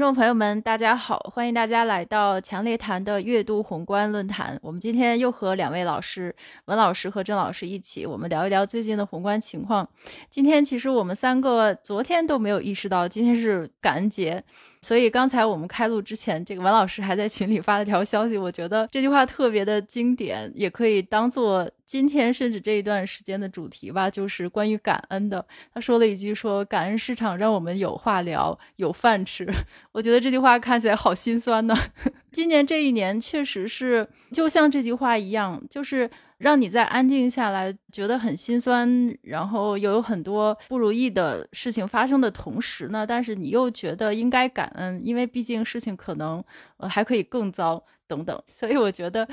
听众朋友们，大家好，欢迎大家来到强烈谈的月度宏观论坛。我们今天又和两位老师文老师和郑老师一起，我们聊一聊最近的宏观情况。今天其实我们三个昨天都没有意识到今天是感恩节。所以刚才我们开录之前，这个文老师还在群里发了条消息，我觉得这句话特别的经典，也可以当做今天甚至这一段时间的主题吧，就是关于感恩的。他说了一句：“说感恩市场让我们有话聊，有饭吃。”我觉得这句话看起来好心酸呢。今年这一年确实是就像这句话一样，就是。让你在安静下来，觉得很心酸，然后又有很多不如意的事情发生的同时呢，但是你又觉得应该感恩，因为毕竟事情可能还可以更糟等等，所以我觉得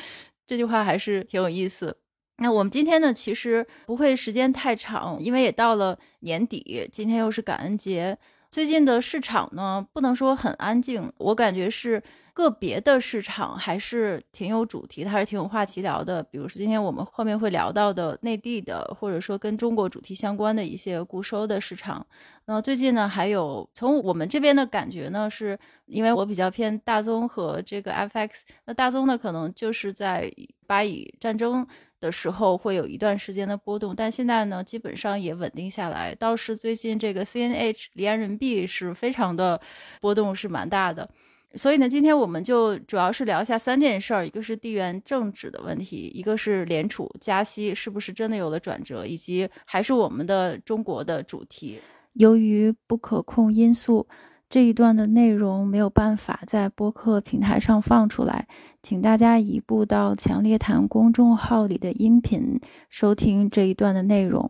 这句话还是挺有意思。那我们今天呢，其实不会时间太长，因为也到了年底，今天又是感恩节。最近的市场呢，不能说很安静，我感觉是个别的市场还是挺有主题，还是挺有话题聊的。比如说今天我们后面会聊到的内地的，或者说跟中国主题相关的一些固收的市场。那最近呢，还有从我们这边的感觉呢，是因为我比较偏大宗和这个 FX，那大宗呢可能就是在巴以战争。的时候会有一段时间的波动，但现在呢，基本上也稳定下来。倒是最近这个 CNH 离岸人民币是非常的波动，是蛮大的。所以呢，今天我们就主要是聊一下三件事儿：一个是地缘政治的问题，一个是联储加息是不是真的有了转折，以及还是我们的中国的主题。由于不可控因素。这一段的内容没有办法在播客平台上放出来，请大家移步到强烈谈公众号里的音频收听这一段的内容。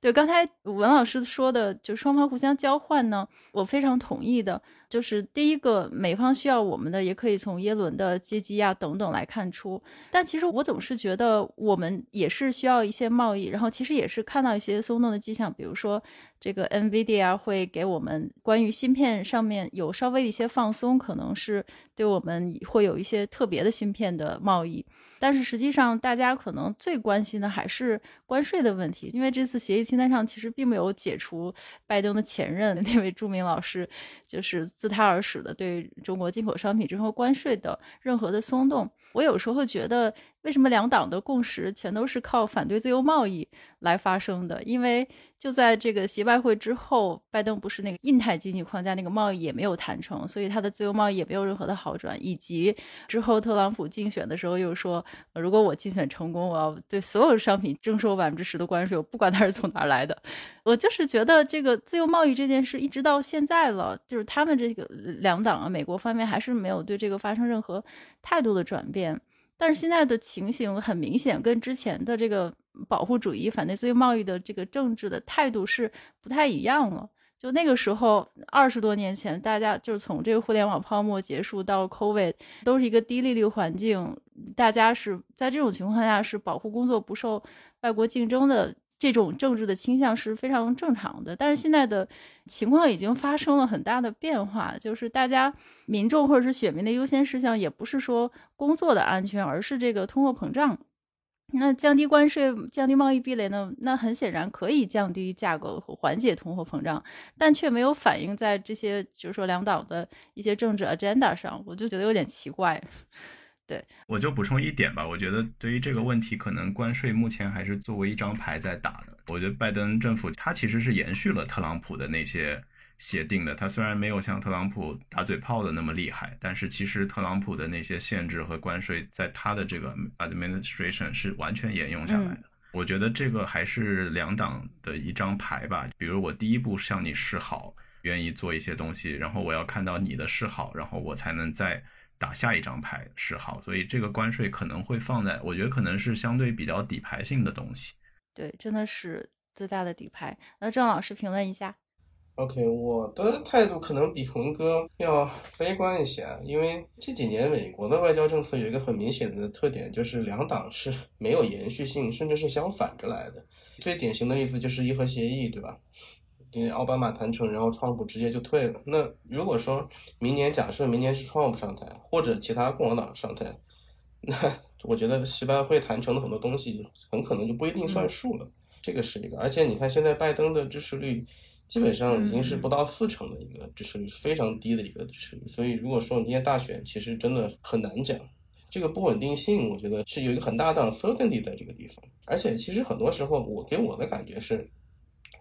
对，刚才文老师说的，就双方互相交换呢，我非常同意的。就是第一个，美方需要我们的，也可以从耶伦的接机啊等等来看出。但其实我总是觉得，我们也是需要一些贸易，然后其实也是看到一些松动的迹象，比如说这个 NVIDIA 会给我们关于芯片上面有稍微的一些放松，可能是对我们会有一些特别的芯片的贸易。但是实际上，大家可能最关心的还是关税的问题，因为这次协议清单上其实并没有解除拜登的前任那位著名老师，就是自他而始的对中国进口商品征收关税的任何的松动。我有时候觉得。为什么两党的共识全都是靠反对自由贸易来发生的？因为就在这个习外会之后，拜登不是那个印太经济框架那个贸易也没有谈成，所以他的自由贸易也没有任何的好转。以及之后特朗普竞选的时候又说，如果我竞选成功，我要对所有商品征收百分之十的关税，我不管它是从哪儿来的。我就是觉得这个自由贸易这件事一直到现在了，就是他们这个两党啊，美国方面还是没有对这个发生任何态度的转变。但是现在的情形很明显，跟之前的这个保护主义、反对自由贸易的这个政治的态度是不太一样了。就那个时候，二十多年前，大家就是从这个互联网泡沫结束到 COVID，都是一个低利率环境，大家是在这种情况下是保护工作不受外国竞争的。这种政治的倾向是非常正常的，但是现在的情况已经发生了很大的变化，就是大家民众或者是选民的优先事项也不是说工作的安全，而是这个通货膨胀。那降低关税、降低贸易壁垒呢？那很显然可以降低价格和缓解通货膨胀，但却没有反映在这些就是说两党的一些政治 agenda 上，我就觉得有点奇怪。对，我就补充一点吧。我觉得对于这个问题，可能关税目前还是作为一张牌在打的。我觉得拜登政府他其实是延续了特朗普的那些协定的。他虽然没有像特朗普打嘴炮的那么厉害，但是其实特朗普的那些限制和关税，在他的这个 administration 是完全沿用下来的。我觉得这个还是两党的一张牌吧。比如我第一步向你示好，愿意做一些东西，然后我要看到你的示好，然后我才能再。打下一张牌是好，所以这个关税可能会放在，我觉得可能是相对比较底牌性的东西。对，真的是最大的底牌。那郑老师评论一下。OK，我的态度可能比红哥要悲观一些，因为这几年美国的外交政策有一个很明显的特点，就是两党是没有延续性，甚至是相反着来的。最典型的例子就是伊核协议，对吧？因为奥巴马谈成，然后川普直接就退了。那如果说明年假设明年是川普上台，或者其他共和党上台，那我觉得西班会谈成的很多东西很可能就不一定算数了。这个是一个。而且你看现在拜登的支持率基本上已经是不到四成的一个，支持率非常低的一个支持率。所以如果说明年大选，其实真的很难讲。这个不稳定性，我觉得是有一个很大的 uncertainty 在这个地方。而且其实很多时候，我给我的感觉是，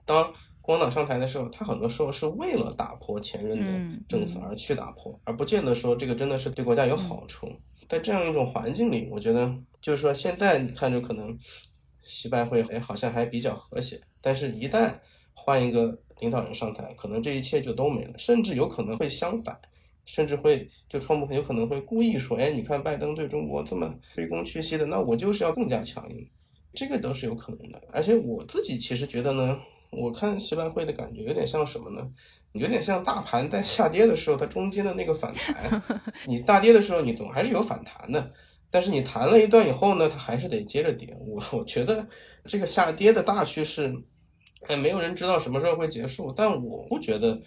当共产党上台的时候，他很多时候是为了打破前任的政策而去打破，而不见得说这个真的是对国家有好处。在这样一种环境里，我觉得就是说现在你看着可能习拜会哎好像还比较和谐，但是一旦换一个领导人上台，可能这一切就都没了，甚至有可能会相反，甚至会就川普很有可能会故意说，哎，你看拜登对中国这么卑躬屈膝的，那我就是要更加强硬，这个都是有可能的。而且我自己其实觉得呢。我看习班会的感觉有点像什么呢？有点像大盘在下跌的时候，它中间的那个反弹。你大跌的时候，你总还是有反弹的，但是你弹了一段以后呢，它还是得接着跌。我我觉得这个下跌的大趋势，哎，没有人知道什么时候会结束，但我不觉得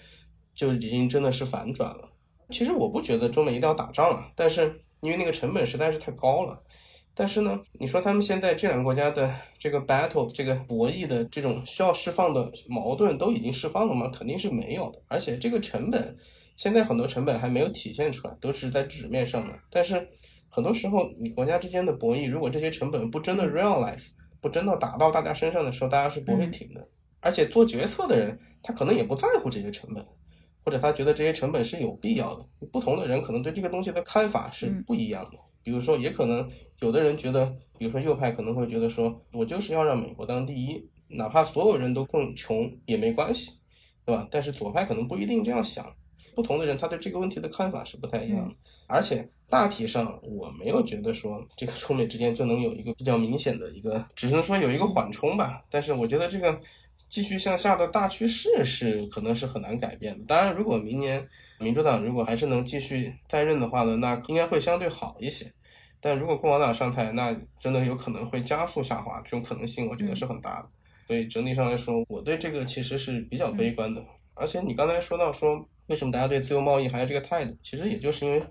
就已经真的是反转了。其实我不觉得中美一定要打仗啊，但是因为那个成本实在是太高了。但是呢，你说他们现在这两个国家的这个 battle 这个博弈的这种需要释放的矛盾都已经释放了吗？肯定是没有的。而且这个成本，现在很多成本还没有体现出来，都是在纸面上的。但是很多时候，你国家之间的博弈，如果这些成本不真的 realize，不真的打到大家身上的时候，大家是不会停的。而且做决策的人，他可能也不在乎这些成本，或者他觉得这些成本是有必要的。不同的人可能对这个东西的看法是不一样的。比如说，也可能有的人觉得，比如说右派可能会觉得说，我就是要让美国当第一，哪怕所有人都更穷也没关系，对吧？但是左派可能不一定这样想，不同的人他对这个问题的看法是不太一样的。而且大体上，我没有觉得说这个中美之间就能有一个比较明显的一个，只能说有一个缓冲吧。但是我觉得这个继续向下的大趋势是可能是很难改变的。当然，如果明年民主党如果还是能继续在任的话呢，那应该会相对好一些。但如果共和党上台，那真的有可能会加速下滑，这种可能性我觉得是很大的。所以整体上来说，我对这个其实是比较悲观的。而且你刚才说到说，为什么大家对自由贸易还有这个态度？其实也就是因为，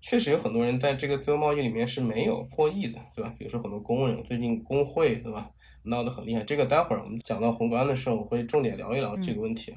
确实有很多人在这个自由贸易里面是没有获益的，对吧？比如说很多工人，最近工会，对吧，闹得很厉害。这个待会儿我们讲到宏观的时候，我会重点聊一聊这个问题。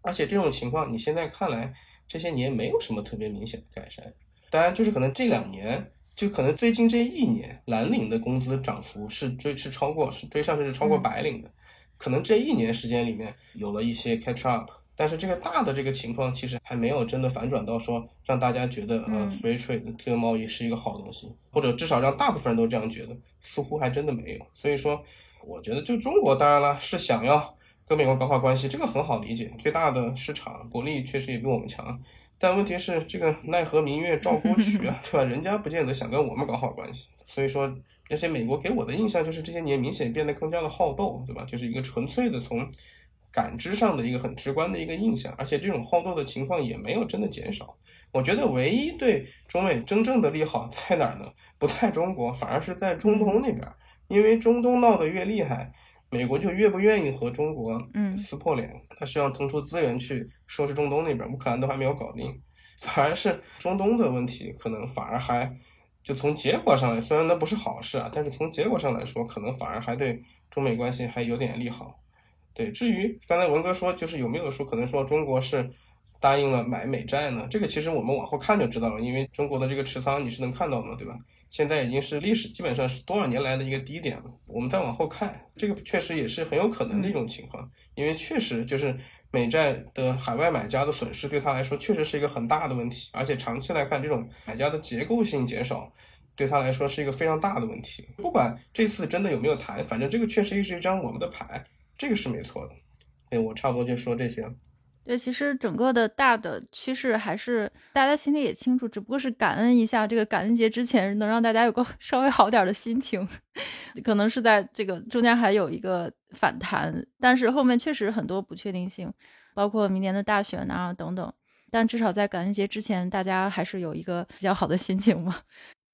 而且这种情况，你现在看来这些年没有什么特别明显的改善。当然，就是可能这两年。就可能最近这一年，蓝领的工资涨幅是追是超过是追上甚至超过白领的，可能这一年时间里面有了一些 catch up，但是这个大的这个情况其实还没有真的反转到说让大家觉得呃 free trade 自由贸易是一个好东西，或者至少让大部分人都这样觉得，似乎还真的没有。所以说，我觉得就中国当然了是想要跟美国搞好关系，这个很好理解，最大的市场国力确实也比我们强。但问题是，这个奈何明月照 沟渠啊，对吧？人家不见得想跟我们搞好关系。所以说，而且美国给我的印象就是这些年明显变得更加的好斗，对吧？就是一个纯粹的从感知上的一个很直观的一个印象。而且这种好斗的情况也没有真的减少。我觉得唯一对中美真正的利好在哪儿呢？不在中国，反而是在中东那边。因为中东闹得越厉害。美国就越不愿意和中国嗯撕破脸，他希望腾出资源去收拾中东那边，乌克兰都还没有搞定，反而是中东的问题，可能反而还就从结果上来，虽然那不是好事啊，但是从结果上来说，可能反而还对中美关系还有点利好。对，至于刚才文哥说，就是有没有说可能说中国是答应了买美债呢？这个其实我们往后看就知道了，因为中国的这个持仓你是能看到的，对吧？现在已经是历史基本上是多少年来的一个低点了。我们再往后看，这个确实也是很有可能的一种情况，因为确实就是美债的海外买家的损失对他来说确实是一个很大的问题，而且长期来看，这种买家的结构性减少对他来说是一个非常大的问题。不管这次真的有没有谈，反正这个确实是一张我们的牌，这个是没错的。哎，我差不多就说这些。对，其实整个的大的趋势还是大家心里也清楚，只不过是感恩一下这个感恩节之前能让大家有个 稍微好点的心情，可能是在这个中间还有一个反弹，但是后面确实很多不确定性，包括明年的大选啊等等，但至少在感恩节之前，大家还是有一个比较好的心情嘛。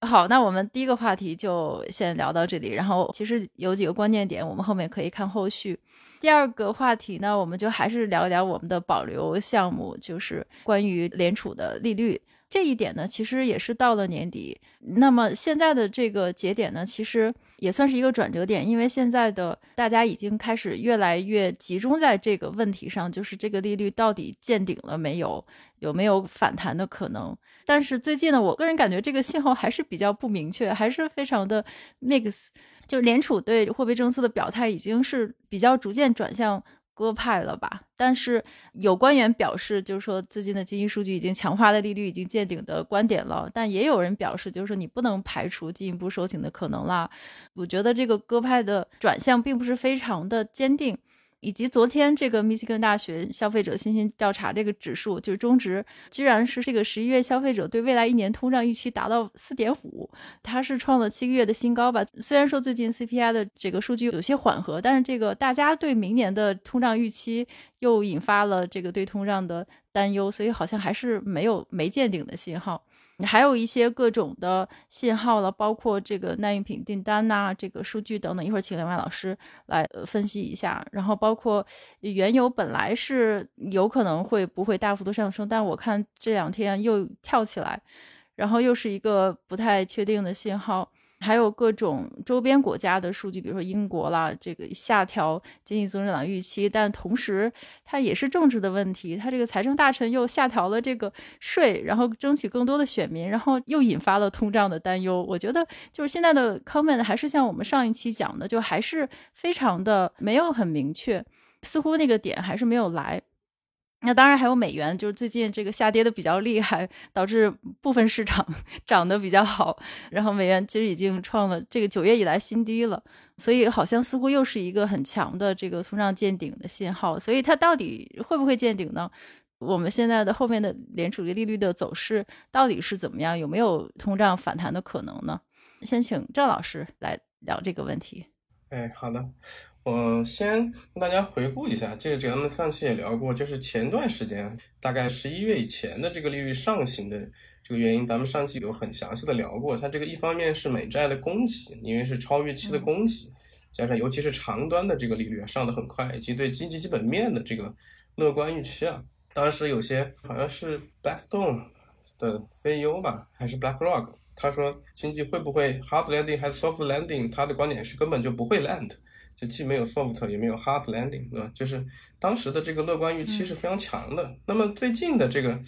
好，那我们第一个话题就先聊到这里，然后其实有几个关键点，我们后面可以看后续。第二个话题呢，我们就还是聊一聊我们的保留项目，就是关于联储的利率这一点呢，其实也是到了年底，那么现在的这个节点呢，其实。也算是一个转折点，因为现在的大家已经开始越来越集中在这个问题上，就是这个利率到底见顶了没有，有没有反弹的可能。但是最近呢，我个人感觉这个信号还是比较不明确，还是非常的 mix。就联储对货币政策的表态已经是比较逐渐转向。鸽派了吧？但是有官员表示，就是说最近的经济数据已经强化了利率已经见顶的观点了。但也有人表示，就是说你不能排除进一步收紧的可能啦。我觉得这个鸽派的转向并不是非常的坚定。以及昨天这个密西根大学消费者信心调查这个指数，就是中值，居然是这个十一月消费者对未来一年通胀预期达到四点五，它是创了七个月的新高吧？虽然说最近 CPI 的这个数据有些缓和，但是这个大家对明年的通胀预期又引发了这个对通胀的担忧，所以好像还是没有没见顶的信号。还有一些各种的信号了，包括这个耐用品订单呐，这个数据等等。一会儿请两位老师来分析一下。然后包括原油本来是有可能会不会大幅度上升，但我看这两天又跳起来，然后又是一个不太确定的信号。还有各种周边国家的数据，比如说英国啦，这个下调经济增长预期，但同时它也是政治的问题，它这个财政大臣又下调了这个税，然后争取更多的选民，然后又引发了通胀的担忧。我觉得就是现在的 comment 还是像我们上一期讲的，就还是非常的没有很明确，似乎那个点还是没有来。那当然还有美元，就是最近这个下跌的比较厉害，导致部分市场 涨得比较好，然后美元其实已经创了这个九月以来新低了，所以好像似乎又是一个很强的这个通胀见顶的信号，所以它到底会不会见顶呢？我们现在的后面的联储利率的走势到底是怎么样？有没有通胀反弹的可能呢？先请郑老师来聊这个问题。哎，好的。我先跟大家回顾一下，这个咱们上期也聊过，就是前段时间，大概十一月以前的这个利率上行的这个原因，咱们上期有很详细的聊过。它这个一方面是美债的供给，因为是超预期的供给，加上尤其是长端的这个利率上的很快，以及对经济基本面的这个乐观预期啊。当时有些好像是 Blackstone 的 CEO 吧，还是 BlackRock，他说经济会不会 hard landing 还是 soft landing，他的观点是根本就不会 land。就既没有 soft 也没有 hard landing，对吧？就是当时的这个乐观预期是非常强的。那么最近的这个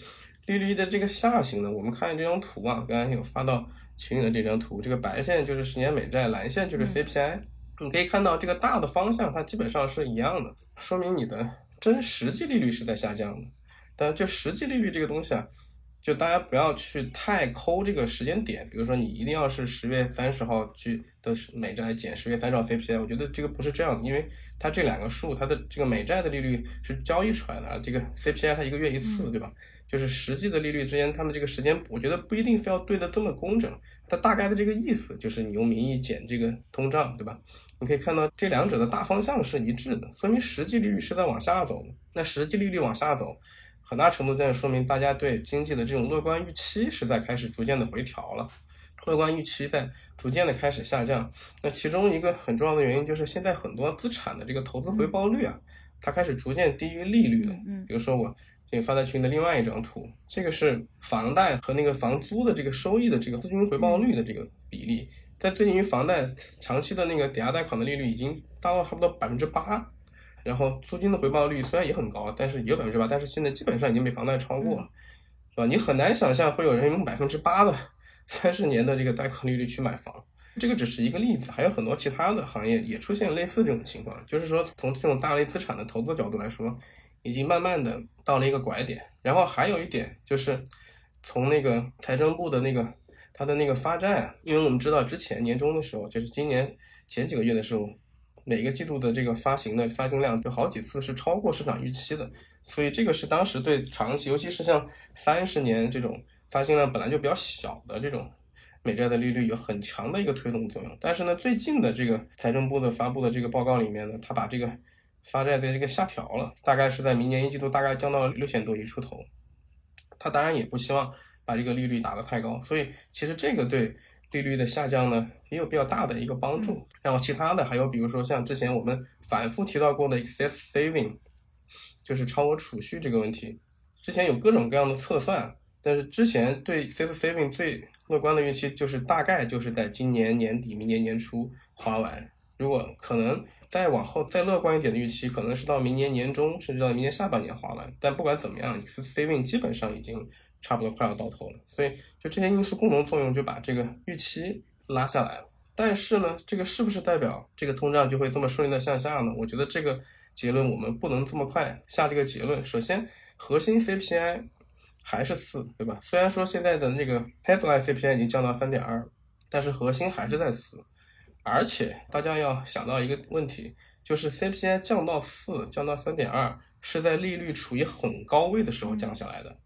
利率的这个下行呢，我们看这张图啊，刚才有发到群里的这张图，这个白线就是十年美债，蓝线就是 CPI。你可以看到这个大的方向它基本上是一样的，说明你的真实际利率是在下降的。但就实际利率这个东西啊。就大家不要去太抠这个时间点，比如说你一定要是十月三十号去的美债减十月三十号 CPI，我觉得这个不是这样的，因为它这两个数，它的这个美债的利率是交易出来的，这个 CPI 它一个月一次，对吧？就是实际的利率之间，它们这个时间，我觉得不一定非要对的这么工整，它大概的这个意思就是你用名义减这个通胀，对吧？你可以看到这两者的大方向是一致的，说明实际利率是在往下走的。那实际利率往下走。很大程度上说明大家对经济的这种乐观预期是在开始逐渐的回调了，乐观预期在逐渐的开始下降。那其中一个很重要的原因就是现在很多资产的这个投资回报率啊，它开始逐渐低于利率了。嗯，比如说我这个发在群的另外一张图，这个是房贷和那个房租的这个收益的这个资金回报率的这个比例，在最近房贷长期的那个抵押贷款的利率已经达到差不多百分之八。然后租金的回报率虽然也很高，但是也有百分之八，但是现在基本上已经被房贷超过了，是吧？你很难想象会有人用百分之八的三十年的这个贷款利率去买房，这个只是一个例子，还有很多其他的行业也出现类似这种情况，就是说从这种大类资产的投资角度来说，已经慢慢的到了一个拐点。然后还有一点就是从那个财政部的那个它的那个发债，因为我们知道之前年终的时候，就是今年前几个月的时候。每个季度的这个发行的发行量有好几次是超过市场预期的，所以这个是当时对长期，尤其是像三十年这种发行量本来就比较小的这种美债的利率有很强的一个推动作用。但是呢，最近的这个财政部的发布的这个报告里面呢，他把这个发债的这个下调了，大概是在明年一季度大概降到六千多亿出头。他当然也不希望把这个利率打得太高，所以其实这个对。利率的下降呢，也有比较大的一个帮助。然后其他的还有，比如说像之前我们反复提到过的 excess saving，就是超额储蓄这个问题。之前有各种各样的测算，但是之前对 excess saving 最乐观的预期就是大概就是在今年年底、明年年初花完。如果可能再往后再乐观一点的预期，可能是到明年年中，甚至到明年下半年花完。但不管怎么样，excess Saving 基本上已经差不多快要到头了。所以就这些因素共同作用，就把这个预期拉下来了。但是呢，这个是不是代表这个通胀就会这么顺利的向下呢？我觉得这个结论我们不能这么快下这个结论。首先，核心 CPI 还是四，对吧？虽然说现在的那个 headline CPI 已经降到三点二，但是核心还是在四。而且大家要想到一个问题，就是 CPI 降到四，降到三点二，是在利率处于很高位的时候降下来的。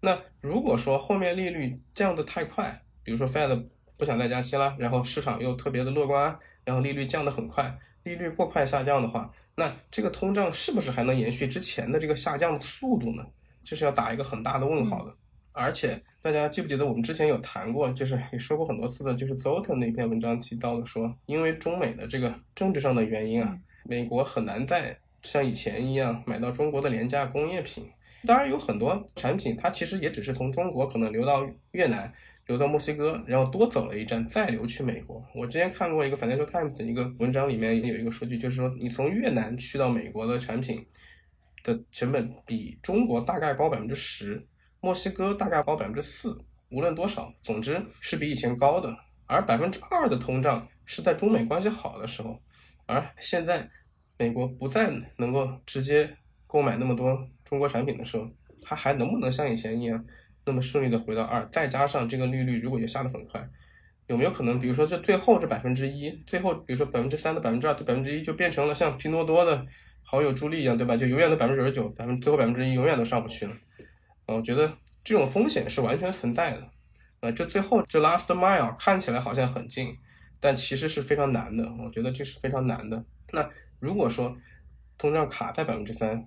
那如果说后面利率降得太快，比如说 Fed 不想再加息了，然后市场又特别的乐观，然后利率降得很快，利率过快下降的话，那这个通胀是不是还能延续之前的这个下降的速度呢？这是要打一个很大的问号的。而且大家记不记得我们之前有谈过，就是也说过很多次的，就是 Zoltan 那篇文章提到的说，因为中美的这个政治上的原因啊，美国很难再像以前一样买到中国的廉价工业品。当然有很多产品，它其实也只是从中国可能流到越南。流到墨西哥，然后多走了一站，再流去美国。我之前看过一个 Financial Times 的一个文章，里面有一个数据，就是说你从越南去到美国的产品的成本比中国大概高百分之十，墨西哥大概高百分之四。无论多少，总之是比以前高的。而百分之二的通胀是在中美关系好的时候，而现在美国不再能够直接购买那么多中国产品的时候，它还能不能像以前一样？那么顺利的回到二，再加上这个利率如果也下得很快，有没有可能，比如说这最后这百分之一，最后比如说百分之三的百分之二的百分之一，就变成了像拼多多的好友助力一样，对吧？就永远的百分之九十九，百分最后百分之一永远都上不去了。我觉得这种风险是完全存在的。呃，这最后这 last mile 看起来好像很近，但其实是非常难的。我觉得这是非常难的。那如果说通胀卡在百分之三，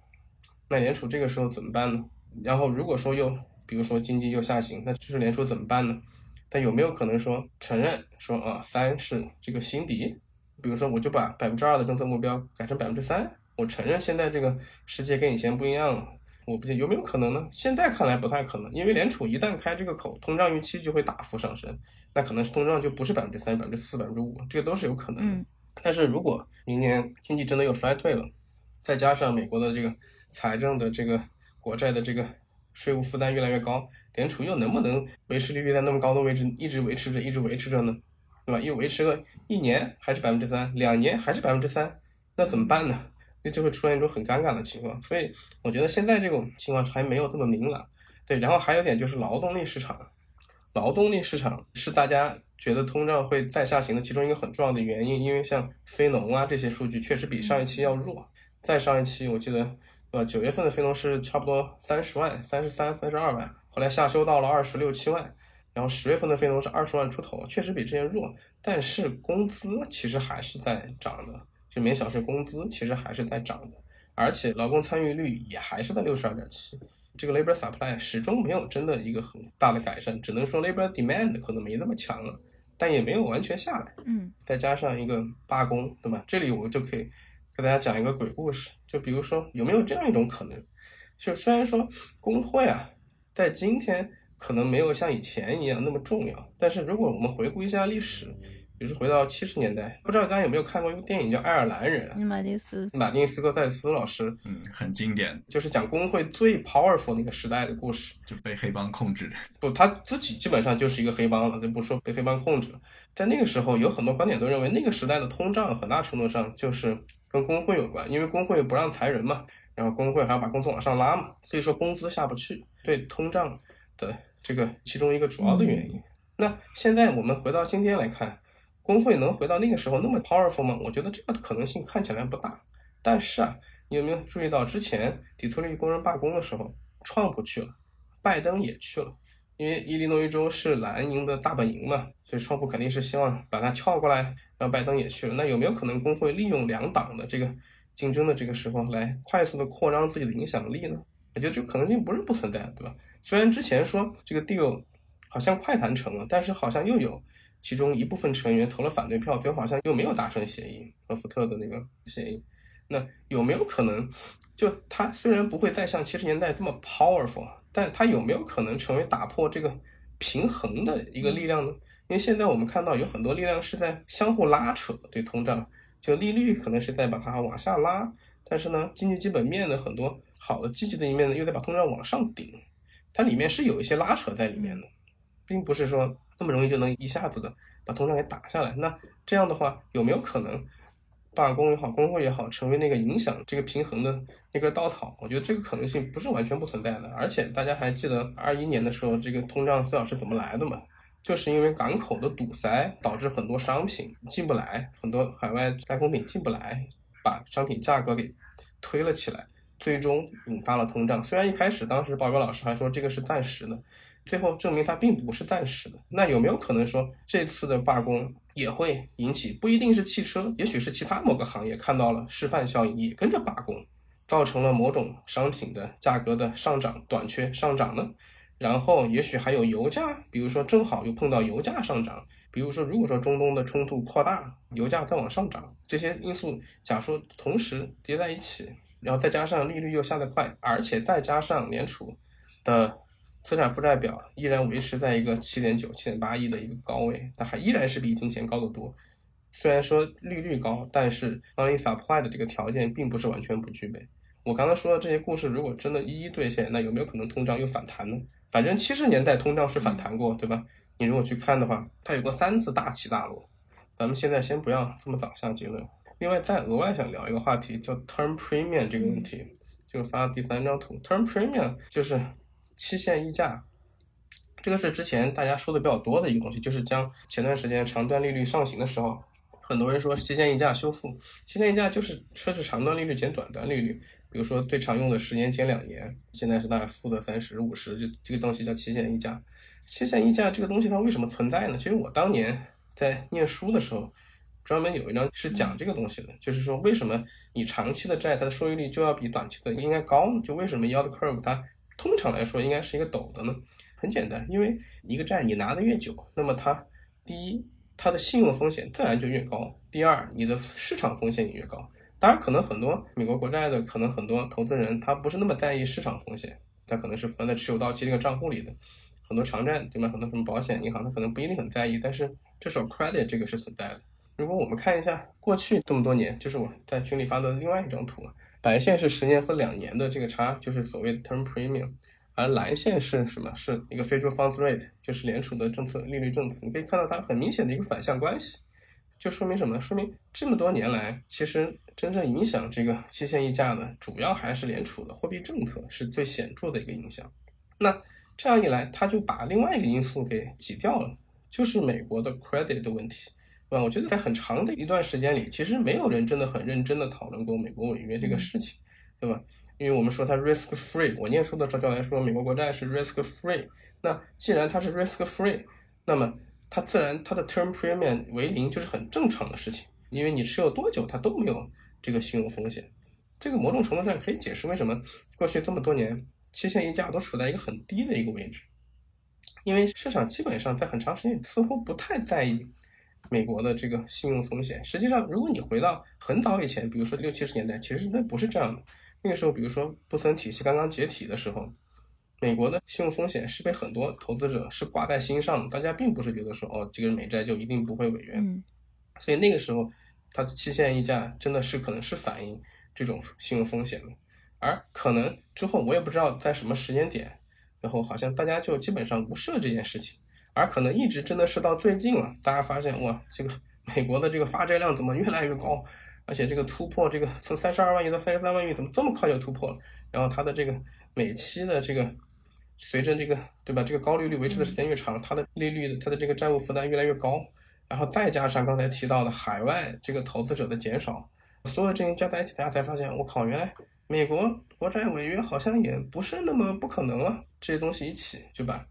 那联储这个时候怎么办呢？然后如果说又比如说经济又下行，那就是联储怎么办呢？但有没有可能说承认说啊三是这个新低？比如说我就把百分之二的政策目标改成百分之三，我承认现在这个世界跟以前不一样了。我不有没有可能呢？现在看来不太可能，因为联储一旦开这个口，通胀预期就会大幅上升，那可能是通胀就不是百分之三、百分之四、百分之五，这个都是有可能的。但是如果明年经济真的又衰退了，再加上美国的这个财政的这个国债的这个。税务负担越来越高，联储又能不能维持利率在那么高的位置，一直维持着，一直维持着呢？对吧？又维持个一年还是百分之三，两年还是百分之三，那怎么办呢？那就会出现一种很尴尬的情况。所以我觉得现在这种情况还没有这么明朗。对，然后还有一点就是劳动力市场，劳动力市场是大家觉得通胀会再下行的其中一个很重要的原因，因为像非农啊这些数据确实比上一期要弱。再上一期我记得。呃，九月份的非农是差不多三十万，三十三、三十二万，后来下修到了二十六七万，然后十月份的非农是二十万出头，确实比之前弱，但是工资其实还是在涨的，就每小时工资其实还是在涨的，而且劳工参与率也还是在六十二点七，这个 labor supply 始终没有真的一个很大的改善，只能说 labor demand 可能没那么强了，但也没有完全下来，嗯，再加上一个罢工，对吧？这里我就可以。给大家讲一个鬼故事，就比如说有没有这样一种可能，就虽然说工会啊，在今天可能没有像以前一样那么重要，但是如果我们回顾一下历史，比如回到七十年代，不知道大家有没有看过一部电影叫《爱尔兰人》？马丁斯，马丁斯科塞斯老师，嗯，很经典，就是讲工会最 powerful 那个时代的故事，就被黑帮控制。不，他自己基本上就是一个黑帮了，就不说被黑帮控制了。在那个时候，有很多观点都认为，那个时代的通胀很大程度上就是跟工会有关，因为工会不让裁人嘛，然后工会还要把工资往上拉嘛，所以说工资下不去，对通胀的这个其中一个主要的原因。那现在我们回到今天来看，工会能回到那个时候那么 powerful 吗？我觉得这个可能性看起来不大。但是啊，你有没有注意到之前底特律工人罢工的时候，川普去了，拜登也去了。因为伊利诺伊州是蓝营的大本营嘛，所以川普肯定是希望把它撬过来，让拜登也去了。那有没有可能工会利用两党的这个竞争的这个时候，来快速的扩张自己的影响力呢？我觉得这个可能性不是不存在，对吧？虽然之前说这个 deal 好像快谈成了，但是好像又有其中一部分成员投了反对票，最后好像又没有达成协议，和福特的那个协议。那有没有可能，就它虽然不会再像七十年代这么 powerful，但它有没有可能成为打破这个平衡的一个力量呢？因为现在我们看到有很多力量是在相互拉扯，对通胀，就利率可能是在把它往下拉，但是呢，经济基本面的很多好的积极的一面呢，又在把通胀往上顶，它里面是有一些拉扯在里面的，并不是说那么容易就能一下子的把通胀给打下来。那这样的话，有没有可能罢工也好，工会也好，成为那个影响这个平衡的那根稻草？我觉得这个可能性不是完全不存在的。而且大家还记得二一年的时候，这个通胀最早是怎么来的吗？就是因为港口的堵塞，导致很多商品进不来，很多海外代工品进不来，把商品价格给推了起来，最终引发了通胀。虽然一开始当时报告老师还说这个是暂时的，最后证明它并不是暂时的。那有没有可能说这次的罢工也会引起不一定是汽车，也许是其他某个行业看到了示范效应，也跟着罢工，造成了某种商品的价格的上涨、短缺、上涨呢？然后也许还有油价，比如说正好又碰到油价上涨，比如说如果说中东的冲突扩大，油价再往上涨，这些因素假说同时叠在一起，然后再加上利率又下得快，而且再加上联储的资产负债表依然维持在一个七点九、七点八亿的一个高位，它还依然是比疫情前高得多。虽然说利率高，但是 money supply 的这个条件并不是完全不具备。我刚才说的这些故事，如果真的一一兑现，那有没有可能通胀又反弹呢？反正七十年代通胀是反弹过，对吧？你如果去看的话，它有过三次大起大落。咱们现在先不要这么早下结论。另外，再额外想聊一个话题，叫 term premium 这个问题，就发第三张图。term premium 就是期限溢价，这个是之前大家说的比较多的一个东西，就是将前段时间长端利率上行的时候，很多人说期限溢价修复，期限溢价就是说是长端利率减短端利率。比如说，最常用的十年减两年，现在是大概负的三十五十，就这个东西叫期限溢价。期限溢价这个东西它为什么存在呢？其实我当年在念书的时候，专门有一章是讲这个东西的，就是说为什么你长期的债它的收益率就要比短期的应该高呢？就为什么 yield curve 它通常来说应该是一个陡的呢？很简单，因为一个债你拿的越久，那么它第一它的信用风险自然就越高，第二你的市场风险也越高。当然，可能很多美国国债的，可能很多投资人他不是那么在意市场风险，他可能是放在持有到期这个账户里的。很多长债对吧？很多什么保险、银行，他可能不一定很在意，但是至少 credit 这个是存在的。如果我们看一下过去这么多年，就是我在群里发的另外一张图，白线是十年和两年的这个差，就是所谓的 term premium，而蓝线是什么？是一个 Federal Funds Rate，就是联储的政策利率政策。你可以看到它很明显的一个反向关系。就说明什么？说明这么多年来，其实真正影响这个期限溢价的，主要还是联储的货币政策是最显著的一个影响。那这样一来，它就把另外一个因素给挤掉了，就是美国的 credit 的问题，对吧？我觉得在很长的一段时间里，其实没有人真的很认真的讨论过美国违约这个事情，对吧？因为我们说它 risk free，我念书的时候教来说美国国债是 risk free，那既然它是 risk free，那么它自然它的 term premium 为零就是很正常的事情，因为你持有多久它都没有这个信用风险，这个某种程度上可以解释为什么过去这么多年期限溢价都处在一个很低的一个位置，因为市场基本上在很长时间似乎不太在意美国的这个信用风险。实际上，如果你回到很早以前，比如说六七十年代，其实那不是这样的。那个时候，比如说布森体系刚刚解体的时候。美国的信用风险是被很多投资者是挂在心上的，大家并不是觉得说哦，这个美债就一定不会违约，所以那个时候它的期限溢价真的是可能是反映这种信用风险的，而可能之后我也不知道在什么时间点，然后好像大家就基本上无视了这件事情，而可能一直真的是到最近了，大家发现哇，这个 美国的这个发债量怎么越来越高，而且这个突破这个从三十二万亿到三十三万亿怎么这么快就突破了，然后它的这个每期的这个。随着这个对吧，这个高利率维持的时间越长，它的利率它的这个债务负担越来越高，然后再加上刚才提到的海外这个投资者的减少，所有这些加在一起，大家才发现，我靠，原来美国国债违约好像也不是那么不可能啊！这些东西一起就把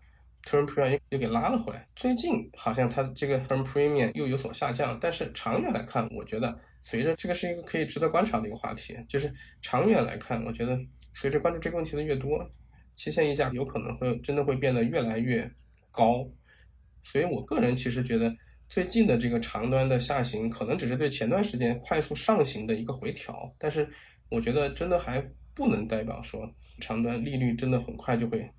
term premium 又给拉了回来。最近好像它这个 term premium 又有所下降，但是长远来看，我觉得随着这个是一个可以值得观察的一个话题，就是长远来看，我觉得随着关注这个问题的越多。期限溢价有可能会真的会变得越来越高，所以我个人其实觉得最近的这个长端的下行，可能只是对前段时间快速上行的一个回调，但是我觉得真的还不能代表说长端利率真的很快就会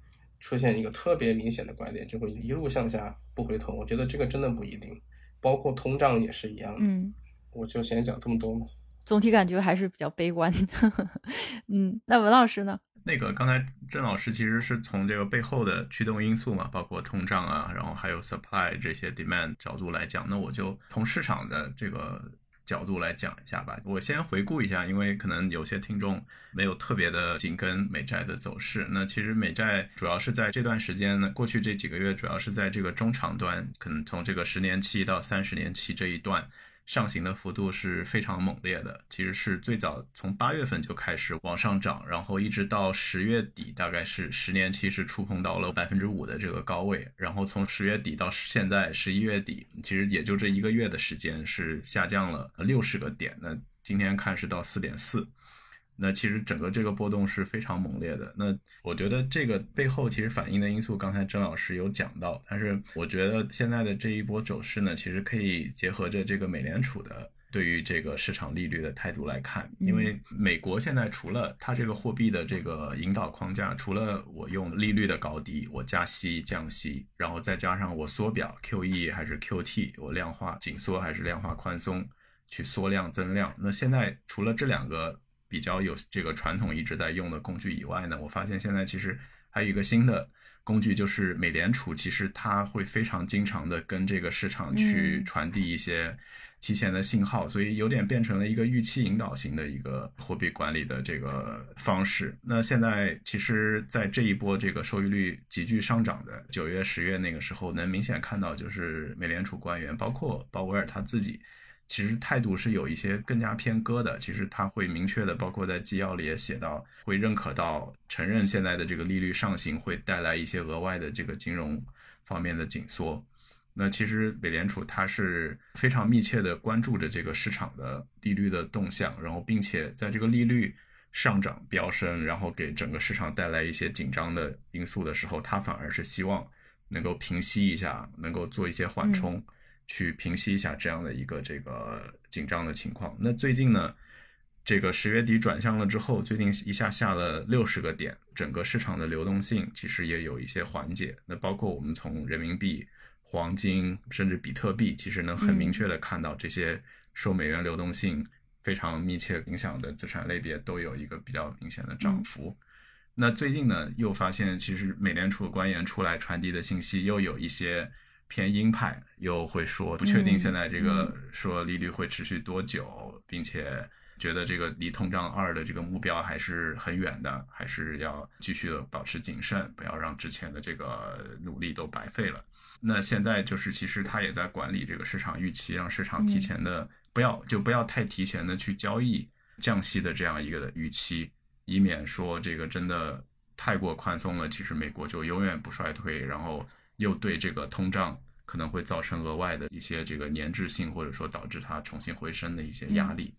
出现一个特别明显的拐点，就会一路向下不回头。我觉得这个真的不一定，包括通胀也是一样的。嗯，我就先讲这么多嘛。总体感觉还是比较悲观。嗯，那文老师呢？那个刚才郑老师其实是从这个背后的驱动因素嘛，包括通胀啊，然后还有 supply 这些 demand 角度来讲，那我就从市场的这个角度来讲一下吧。我先回顾一下，因为可能有些听众没有特别的紧跟美债的走势。那其实美债主要是在这段时间呢，过去这几个月主要是在这个中长端，可能从这个十年期到三十年期这一段。上行的幅度是非常猛烈的，其实是最早从八月份就开始往上涨，然后一直到十月底，大概是十年期是触碰到了百分之五的这个高位，然后从十月底到现在十一月底，其实也就这一个月的时间是下降了六十个点，那今天看是到四点四。那其实整个这个波动是非常猛烈的。那我觉得这个背后其实反映的因素，刚才郑老师有讲到。但是我觉得现在的这一波走势呢，其实可以结合着这个美联储的对于这个市场利率的态度来看。因为美国现在除了它这个货币的这个引导框架，除了我用利率的高低，我加息降息，然后再加上我缩表 QE 还是 QT，我量化紧缩还是量化宽松，去缩量增量。那现在除了这两个。比较有这个传统一直在用的工具以外呢，我发现现在其实还有一个新的工具，就是美联储，其实它会非常经常的跟这个市场去传递一些提前的信号，所以有点变成了一个预期引导型的一个货币管理的这个方式。那现在其实，在这一波这个收益率急剧上涨的九月、十月那个时候，能明显看到，就是美联储官员，包括鲍威尔他自己。其实态度是有一些更加偏鸽的，其实他会明确的，包括在纪要里也写到，会认可到承认现在的这个利率上行会带来一些额外的这个金融方面的紧缩。那其实美联储它是非常密切的关注着这个市场的利率的动向，然后并且在这个利率上涨飙升，然后给整个市场带来一些紧张的因素的时候，它反而是希望能够平息一下，能够做一些缓冲。去平息一下这样的一个这个紧张的情况。那最近呢，这个十月底转向了之后，最近一下下了六十个点，整个市场的流动性其实也有一些缓解。那包括我们从人民币、黄金甚至比特币，其实能很明确的看到这些受美元流动性非常密切影响的资产类别都有一个比较明显的涨幅。那最近呢，又发现其实美联储官员出来传递的信息又有一些。偏鹰派又会说不确定现在这个说利率会持续多久，并且觉得这个离通胀二的这个目标还是很远的，还是要继续的保持谨慎，不要让之前的这个努力都白费了。那现在就是其实他也在管理这个市场预期，让市场提前的不要就不要太提前的去交易降息的这样一个预期，以免说这个真的太过宽松了，其实美国就永远不衰退，然后。又对这个通胀可能会造成额外的一些这个粘滞性，或者说导致它重新回升的一些压力，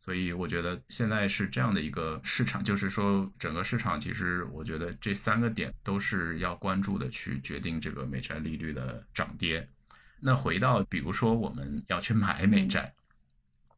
所以我觉得现在是这样的一个市场，就是说整个市场其实我觉得这三个点都是要关注的，去决定这个美债利率的涨跌。那回到比如说我们要去买美债，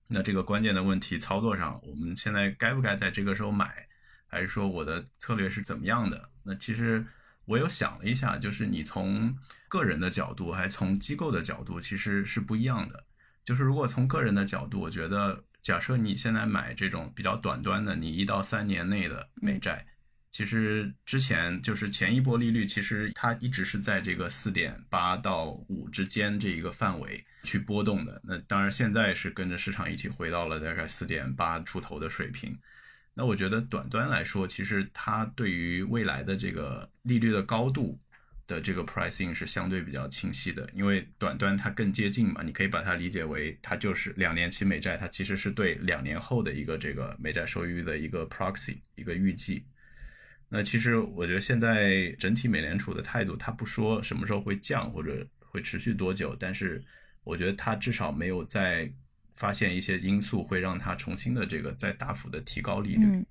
那这个关键的问题操作上，我们现在该不该在这个时候买，还是说我的策略是怎么样的？那其实。我又想了一下，就是你从个人的角度，还从机构的角度，其实是不一样的。就是如果从个人的角度，我觉得，假设你现在买这种比较短端的，你一到三年内的美债，其实之前就是前一波利率，其实它一直是在这个四点八到五之间这一个范围去波动的。那当然现在是跟着市场一起回到了大概四点八出头的水平。那我觉得短端来说，其实它对于未来的这个利率的高度的这个 pricing 是相对比较清晰的，因为短端它更接近嘛，你可以把它理解为它就是两年期美债，它其实是对两年后的一个这个美债收益率的一个 proxy 一个预计。那其实我觉得现在整体美联储的态度，它不说什么时候会降或者会持续多久，但是我觉得它至少没有在。发现一些因素会让它重新的这个再大幅的提高利率，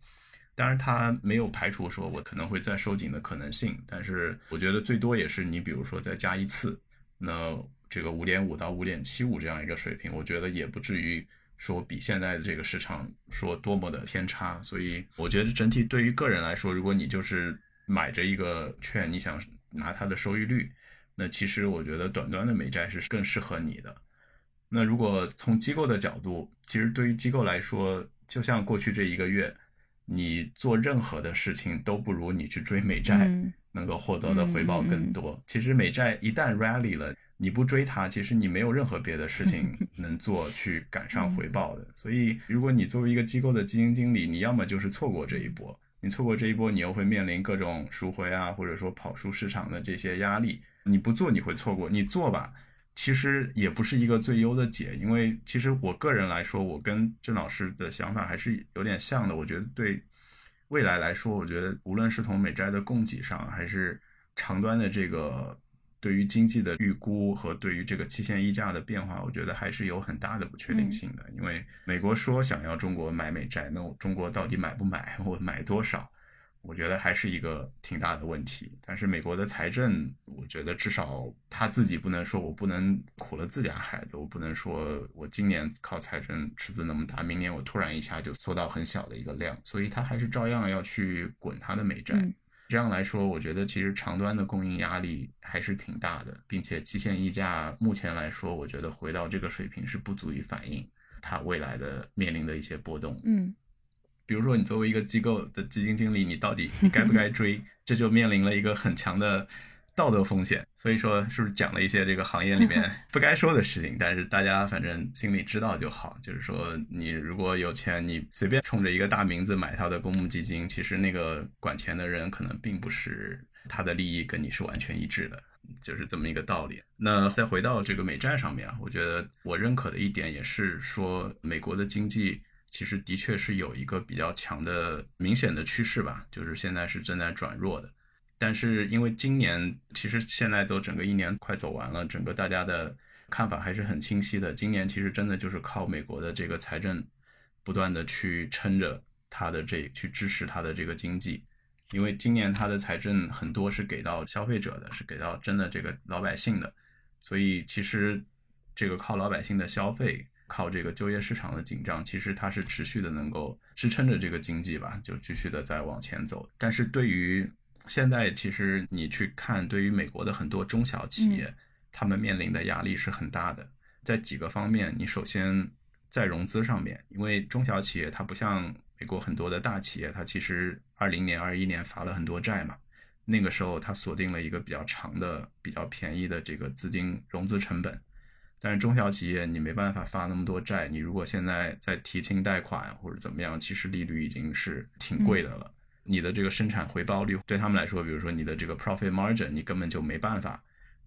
当然它没有排除说我可能会再收紧的可能性，但是我觉得最多也是你比如说再加一次，那这个五点五到五点七五这样一个水平，我觉得也不至于说比现在的这个市场说多么的偏差。所以我觉得整体对于个人来说，如果你就是买着一个券，你想拿它的收益率，那其实我觉得短端的美债是更适合你的。那如果从机构的角度，其实对于机构来说，就像过去这一个月。你做任何的事情都不如你去追美债能够获得的回报更多。其实美债一旦 rally 了，你不追它，其实你没有任何别的事情 能做去赶上回报的。所以，如果你作为一个机构的基金经理，你要么就是错过这一波，你错过这一波，你又会面临各种赎回啊，或者说跑输市场的这些压力。你不做，你会错过；你做吧。其实也不是一个最优的解，因为其实我个人来说，我跟郑老师的想法还是有点像的。我觉得对未来来说，我觉得无论是从美债的供给上，还是长端的这个对于经济的预估和对于这个期限溢价的变化，我觉得还是有很大的不确定性的。因为美国说想要中国买美债，那中国到底买不买，我买多少？我觉得还是一个挺大的问题，但是美国的财政，我觉得至少他自己不能说我不能苦了自家孩子，我不能说我今年靠财政赤字那么大，明年我突然一下就缩到很小的一个量，所以他还是照样要去滚他的美债。这样来说，我觉得其实长端的供应压力还是挺大的，并且期限溢价目前来说，我觉得回到这个水平是不足以反映它未来的面临的一些波动。嗯。比如说，你作为一个机构的基金经理，你到底该不该 追？这就面临了一个很强的道德风险。所以说，是不是讲了一些这个行业里面 不该说的事情？但是大家反正心里知道就好。就是说，你如果有钱，你随便冲着一个大名字买他的公募基金，其实那个管钱的人可能并不是他的利益跟你是完全一致的，就是这么一个道理。那再回到这个美债上面啊，我觉得我认可的一点也是说，美国的经济。其实的确是有一个比较强的明显的趋势吧，就是现在是正在转弱的。但是因为今年其实现在都整个一年快走完了，整个大家的看法还是很清晰的。今年其实真的就是靠美国的这个财政不断的去撑着它的这去支持它的这个经济，因为今年它的财政很多是给到消费者的，是给到真的这个老百姓的，所以其实这个靠老百姓的消费。靠这个就业市场的紧张，其实它是持续的能够支撑着这个经济吧，就继续的在往前走。但是对于现在，其实你去看，对于美国的很多中小企业，他们面临的压力是很大的。在几个方面，你首先在融资上面，因为中小企业它不像美国很多的大企业，它其实二零年、二一年发了很多债嘛，那个时候它锁定了一个比较长的、比较便宜的这个资金融资成本。但是中小企业你没办法发那么多债，你如果现在在提清贷款或者怎么样，其实利率已经是挺贵的了。你的这个生产回报率对他们来说，比如说你的这个 profit margin，你根本就没办法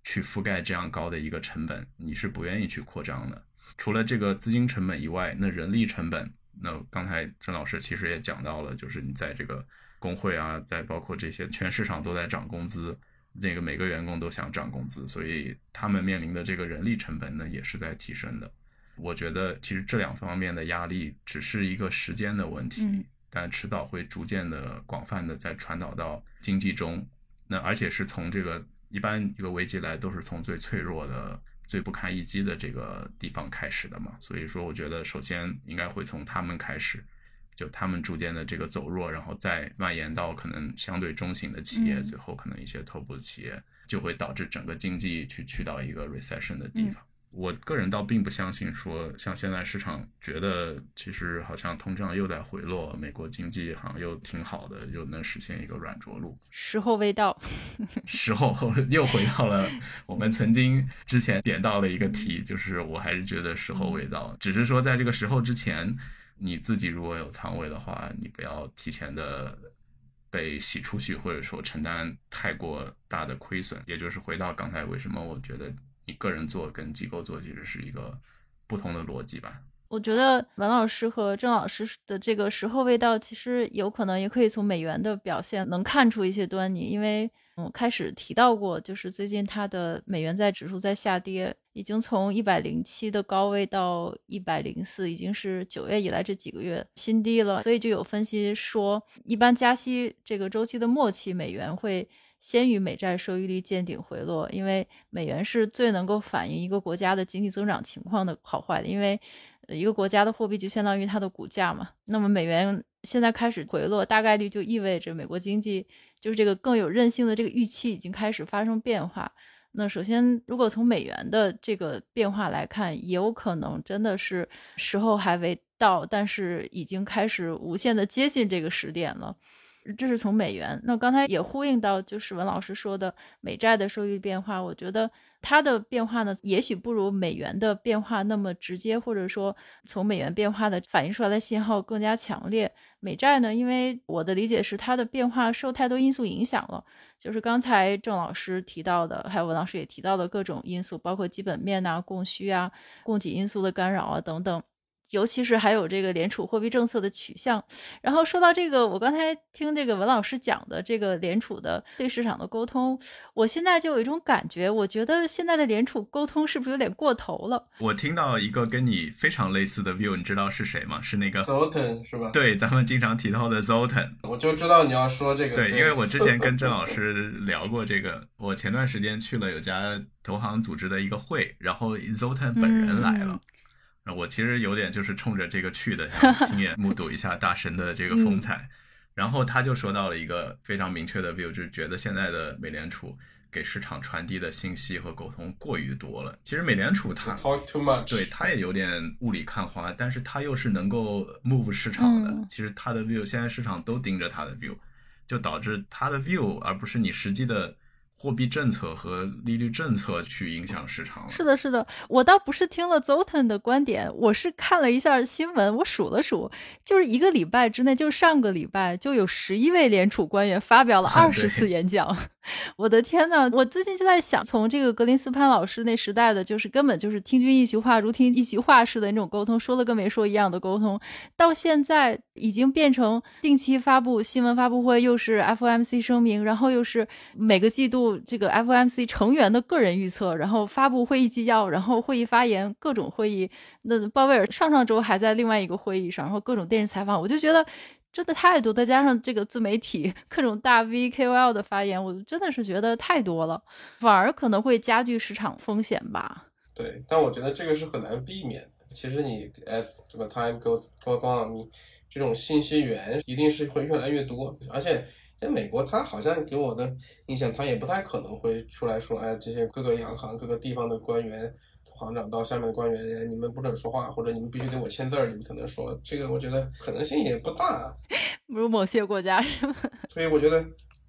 去覆盖这样高的一个成本，你是不愿意去扩张的。除了这个资金成本以外，那人力成本，那刚才郑老师其实也讲到了，就是你在这个工会啊，在包括这些全市场都在涨工资。那个每个员工都想涨工资，所以他们面临的这个人力成本呢也是在提升的。我觉得其实这两方面的压力只是一个时间的问题，但迟早会逐渐的广泛的在传导到经济中。那而且是从这个一般一个危机来都是从最脆弱的、最不堪一击的这个地方开始的嘛。所以说，我觉得首先应该会从他们开始。就他们逐渐的这个走弱，然后再蔓延到可能相对中型的企业，最后可能一些头部企业，就会导致整个经济去去到一个 recession 的地方。我个人倒并不相信说，像现在市场觉得，其实好像通胀又在回落，美国经济好像又挺好的，又能实现一个软着陆。时候未到，时候又回到了我们曾经之前点到的一个题，就是我还是觉得时候未到，只是说在这个时候之前。你自己如果有仓位的话，你不要提前的被洗出去，或者说承担太过大的亏损。也就是回到刚才，为什么我觉得你个人做跟机构做其实是一个不同的逻辑吧？我觉得文老师和郑老师的这个时候未到，其实有可能也可以从美元的表现能看出一些端倪，因为。嗯，开始提到过，就是最近它的美元在指数在下跌，已经从一百零七的高位到一百零四，已经是九月以来这几个月新低了。所以就有分析说，一般加息这个周期的末期，美元会先于美债收益率见顶回落，因为美元是最能够反映一个国家的经济增长情况的好坏的，因为一个国家的货币就相当于它的股价嘛。那么美元现在开始回落，大概率就意味着美国经济就是这个更有韧性的这个预期已经开始发生变化。那首先，如果从美元的这个变化来看，也有可能真的是时候还未到，但是已经开始无限的接近这个时点了。这是从美元。那刚才也呼应到，就是文老师说的美债的收益变化，我觉得它的变化呢，也许不如美元的变化那么直接，或者说从美元变化的反映出来的信号更加强烈。美债呢，因为我的理解是它的变化受太多因素影响了，就是刚才郑老师提到的，还有文老师也提到的各种因素，包括基本面啊、供需啊、供给因素的干扰啊等等。尤其是还有这个联储货币政策的取向，然后说到这个，我刚才听这个文老师讲的这个联储的对市场的沟通，我现在就有一种感觉，我觉得现在的联储沟通是不是有点过头了？我听到一个跟你非常类似的 view，你知道是谁吗？是那个 Zoltan 是吧？对，咱们经常提到的 Zoltan。我就知道你要说这个。对，因为我之前跟郑 老师聊过这个，我前段时间去了有家投行组织的一个会，然后 Zoltan 本人来了。那我其实有点就是冲着这个去的，想亲眼目睹一下大神的这个风采。然后他就说到了一个非常明确的 view，就是觉得现在的美联储给市场传递的信息和沟通过于多了。其实美联储它 talk too much，对它也有点雾里看花，但是它又是能够 move 市场的。其实它的 view 现在市场都盯着它的 view，就导致它的 view 而不是你实际的。货币政策和利率政策去影响市场。是的，是的，我倒不是听了 Zoltan 的观点，我是看了一下新闻，我数了数，就是一个礼拜之内，就上个礼拜就有十一位联储官员发表了 二十次演讲。我的天呐，我最近就在想，从这个格林斯潘老师那时代的，就是根本就是听君一席话，如听一席话似的那种沟通，说了跟没说一样的沟通，到现在已经变成定期发布新闻发布会，又是 FOMC 声明，然后又是每个季度这个 FOMC 成员的个人预测，然后发布会议纪要，然后会议发言，各种会议。那鲍威尔上上周还在另外一个会议上，然后各种电视采访，我就觉得。真的太多，再加上这个自媒体各种大 V KOL 的发言，我真的是觉得太多了，反而可能会加剧市场风险吧。对，但我觉得这个是很难避免。其实你 as 这个 time goes goes on，你这种信息源一定是会越来越多。而且在美国，他好像给我的印象，他也不太可能会出来说，哎，这些各个央行、各个地方的官员。行长到下面的官员，你们不准说话，或者你们必须给我签字儿，你们才能说。这个我觉得可能性也不大，不 如某些国家是吗？所以我觉得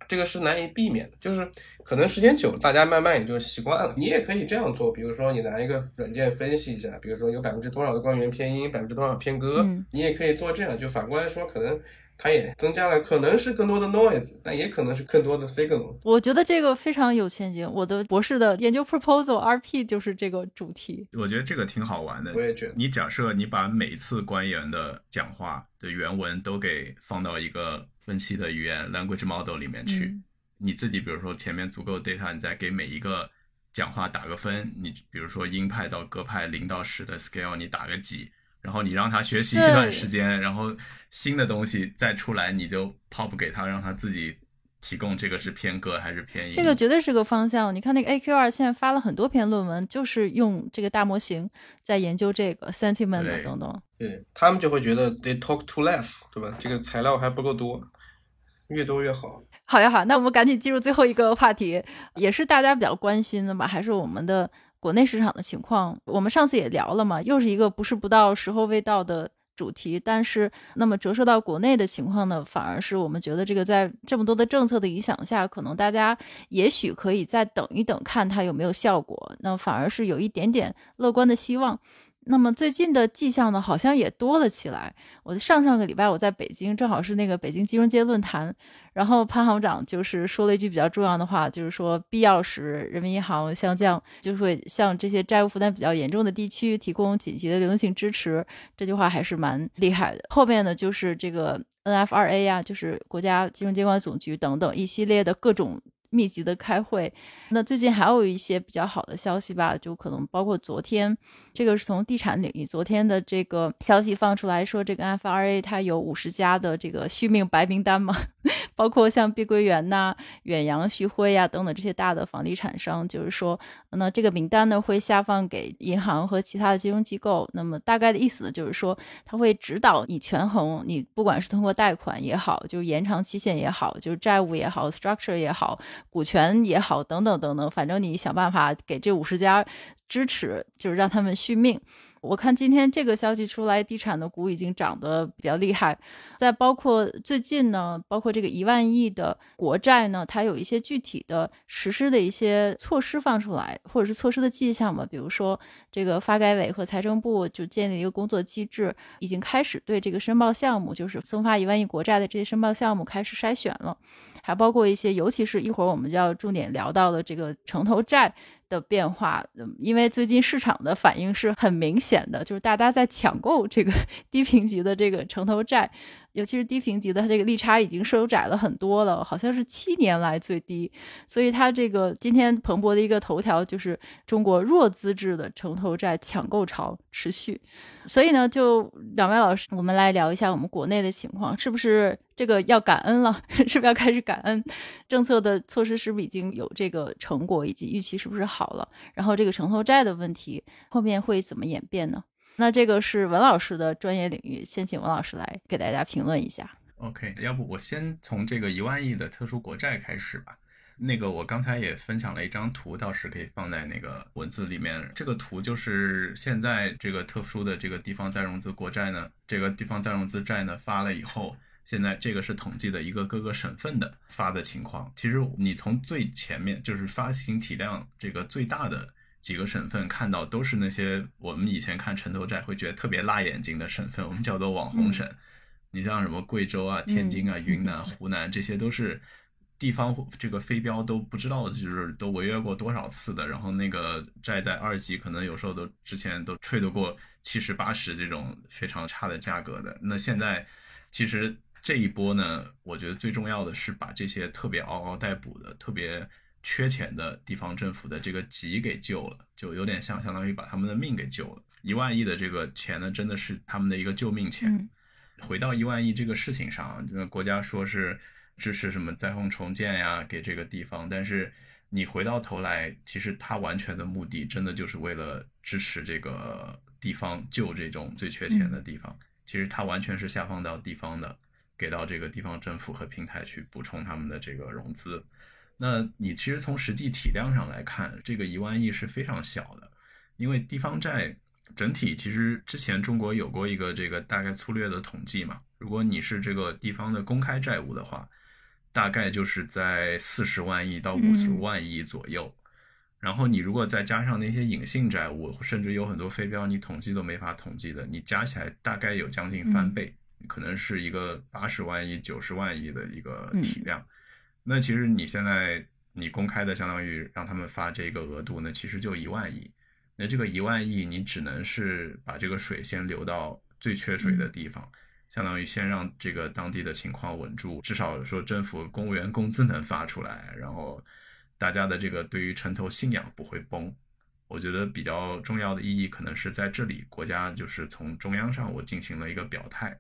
这个是难以避免的，就是可能时间久，大家慢慢也就习惯了。你也可以这样做，比如说你拿一个软件分析一下，比如说有百分之多少的官员偏音，百分之多少偏鸽，你也可以做这样。就反过来说，可能。它也增加了，可能是更多的 noise，但也可能是更多的 signal。我觉得这个非常有前景。我的博士的研究 proposal RP 就是这个主题。我觉得这个挺好玩的。我也觉得。你假设你把每次官员的讲话的原文都给放到一个分析的语言 language model 里面去，你自己比如说前面足够 data，你再给每一个讲话打个分。你比如说鹰派到鸽派零到十的 scale，你打个几，然后你让他学习一段时间，然后。新的东西再出来，你就 pop 给他，让他自己提供这个是偏歌还是偏音。这个绝对是个方向。你看那个 AQR 现在发了很多篇论文，就是用这个大模型在研究这个 sentiment 等等。对他们就会觉得 they talk too less，对吧？这个材料还不够多，越多越好。好呀好，那我们赶紧进入最后一个话题，也是大家比较关心的吧？还是我们的国内市场的情况。我们上次也聊了嘛，又是一个不是不到时候未到的。主题，但是那么折射到国内的情况呢，反而是我们觉得这个在这么多的政策的影响下，可能大家也许可以再等一等，看它有没有效果。那反而是有一点点乐观的希望。那么最近的迹象呢，好像也多了起来。我上上个礼拜我在北京，正好是那个北京金融街论坛，然后潘行长就是说了一句比较重要的话，就是说必要时人民银行相降，就会向这些债务负担比较严重的地区提供紧急的流动性支持。这句话还是蛮厉害的。后面呢，就是这个 NFRA 呀，就是国家金融监管总局等等一系列的各种。密集的开会，那最近还有一些比较好的消息吧，就可能包括昨天，这个是从地产领域昨天的这个消息放出来说，这个 FRA 它有五十家的这个续命白名单嘛，包括像碧桂园呐、远洋、旭辉呀等等这些大的房地产商，就是说，那这个名单呢会下放给银行和其他的金融机构。那么大概的意思呢，就是说，他会指导你权衡，你不管是通过贷款也好，就是延长期限也好，就是债务也好，structure 也好，股权也好，等等等等，反正你想办法给这五十家支持，就是让他们续命。我看今天这个消息出来，地产的股已经涨得比较厉害。再包括最近呢，包括这个一万亿的国债呢，它有一些具体的实施的一些措施放出来，或者是措施的迹象吧。比如说，这个发改委和财政部就建立一个工作机制，已经开始对这个申报项目，就是增发一万亿国债的这些申报项目开始筛选了。还包括一些，尤其是一会儿我们就要重点聊到的这个城投债。的变化，因为最近市场的反应是很明显的，就是大家在抢购这个 低评级的这个城投债。尤其是低评级的，它这个利差已经收窄了很多了，好像是七年来最低。所以它这个今天彭博的一个头条就是中国弱资质的城投债抢购潮持续。所以呢，就两位老师，我们来聊一下我们国内的情况，是不是这个要感恩了？是不是要开始感恩政策的措施？是不是已经有这个成果，以及预期是不是好好了？然后这个城投债的问题后面会怎么演变呢？那这个是文老师的专业领域，先请文老师来给大家评论一下。OK，要不我先从这个一万亿的特殊国债开始吧。那个我刚才也分享了一张图，到时可以放在那个文字里面。这个图就是现在这个特殊的这个地方再融资国债呢，这个地方再融资债呢发了以后，现在这个是统计的一个各个省份的发的情况。其实你从最前面就是发行体量这个最大的。几个省份看到都是那些我们以前看城投债会觉得特别辣眼睛的省份，我们叫做网红省。你像什么贵州啊、天津啊、云南、湖南，这些都是地方这个非标都不知道就是都违约过多少次的。然后那个债在二级可能有时候都之前都吹得过七十八十这种非常差的价格的。那现在其实这一波呢，我觉得最重要的是把这些特别嗷嗷待哺的特别。缺钱的地方政府的这个急给救了，就有点像相当于把他们的命给救了。一万亿的这个钱呢，真的是他们的一个救命钱。回到一万亿这个事情上，国家说是支持什么灾后重建呀，给这个地方，但是你回到头来，其实它完全的目的，真的就是为了支持这个地方救这种最缺钱的地方。其实它完全是下放到地方的，给到这个地方政府和平台去补充他们的这个融资。那你其实从实际体量上来看，这个一万亿是非常小的，因为地方债整体其实之前中国有过一个这个大概粗略的统计嘛，如果你是这个地方的公开债务的话，大概就是在四十万亿到五十万亿左右，然后你如果再加上那些隐性债务，甚至有很多非标你统计都没法统计的，你加起来大概有将近翻倍，可能是一个八十万亿、九十万亿的一个体量。那其实你现在你公开的相当于让他们发这个额度，那其实就一万亿。那这个一万亿，你只能是把这个水先流到最缺水的地方，相当于先让这个当地的情况稳住，至少说政府公务员工资能发出来，然后大家的这个对于城投信仰不会崩。我觉得比较重要的意义可能是在这里，国家就是从中央上我进行了一个表态。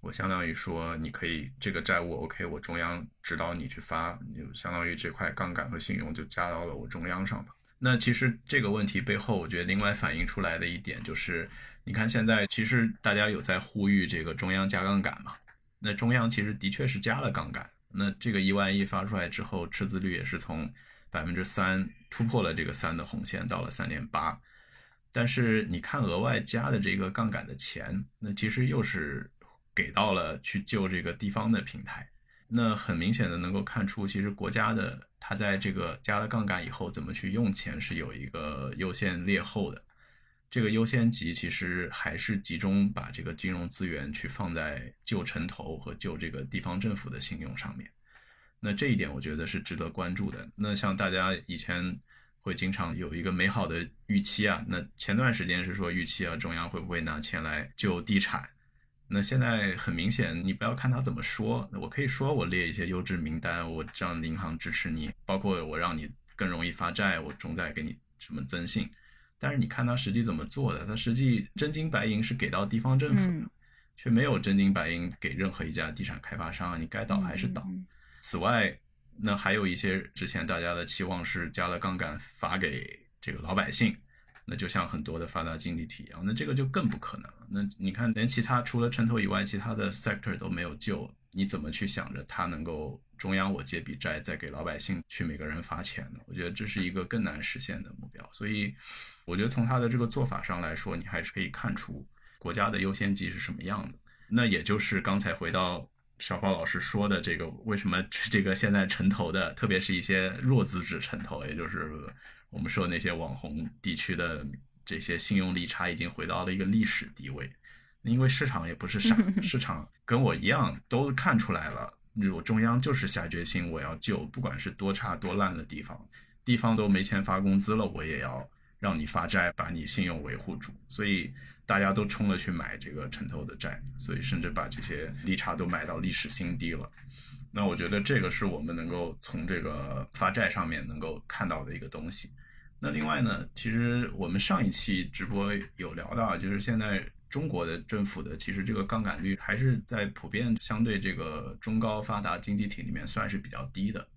我相当于说，你可以这个债务 OK，我中央指导你去发，就相当于这块杠杆和信用就加到了我中央上吧。那其实这个问题背后，我觉得另外反映出来的一点就是，你看现在其实大家有在呼吁这个中央加杠杆嘛？那中央其实的确是加了杠杆。那这个一万亿发出来之后，赤字率也是从百分之三突破了这个三的红线，到了三点八。但是你看额外加的这个杠杆的钱，那其实又是。给到了去救这个地方的平台，那很明显的能够看出，其实国家的它在这个加了杠杆以后，怎么去用钱是有一个优先劣后的。这个优先级其实还是集中把这个金融资源去放在救城投和救这个地方政府的信用上面。那这一点我觉得是值得关注的。那像大家以前会经常有一个美好的预期啊，那前段时间是说预期啊，中央会不会拿钱来救地产？那现在很明显，你不要看他怎么说，我可以说我列一些优质名单，我让银行支持你，包括我让你更容易发债，我重在给你什么增信。但是你看他实际怎么做的，他实际真金白银是给到地方政府的，却没有真金白银给任何一家地产开发商，你该倒还是倒。此外，那还有一些之前大家的期望是加了杠杆发给这个老百姓，那就像很多的发达经济体一样，那这个就更不可能了。那你看，连其他除了城投以外，其他的 sector 都没有救，你怎么去想着它能够中央我借笔债再给老百姓去每个人发钱呢？我觉得这是一个更难实现的目标。所以，我觉得从他的这个做法上来说，你还是可以看出。国家的优先级是什么样的？那也就是刚才回到小宝老师说的这个，为什么这个现在城投的，特别是一些弱资质城投，也就是我们说那些网红地区的这些信用利差已经回到了一个历史低位。因为市场也不是傻子，市场跟我一样都看出来了，我中央就是下决心我要救，不管是多差多烂的地方，地方都没钱发工资了，我也要让你发债，把你信用维护住。所以。大家都冲了去买这个城投的债，所以甚至把这些利差都买到历史新低了。那我觉得这个是我们能够从这个发债上面能够看到的一个东西。那另外呢，其实我们上一期直播有聊到，就是现在中国的政府的其实这个杠杆率还是在普遍相对这个中高发达经济体里面算是比较低的。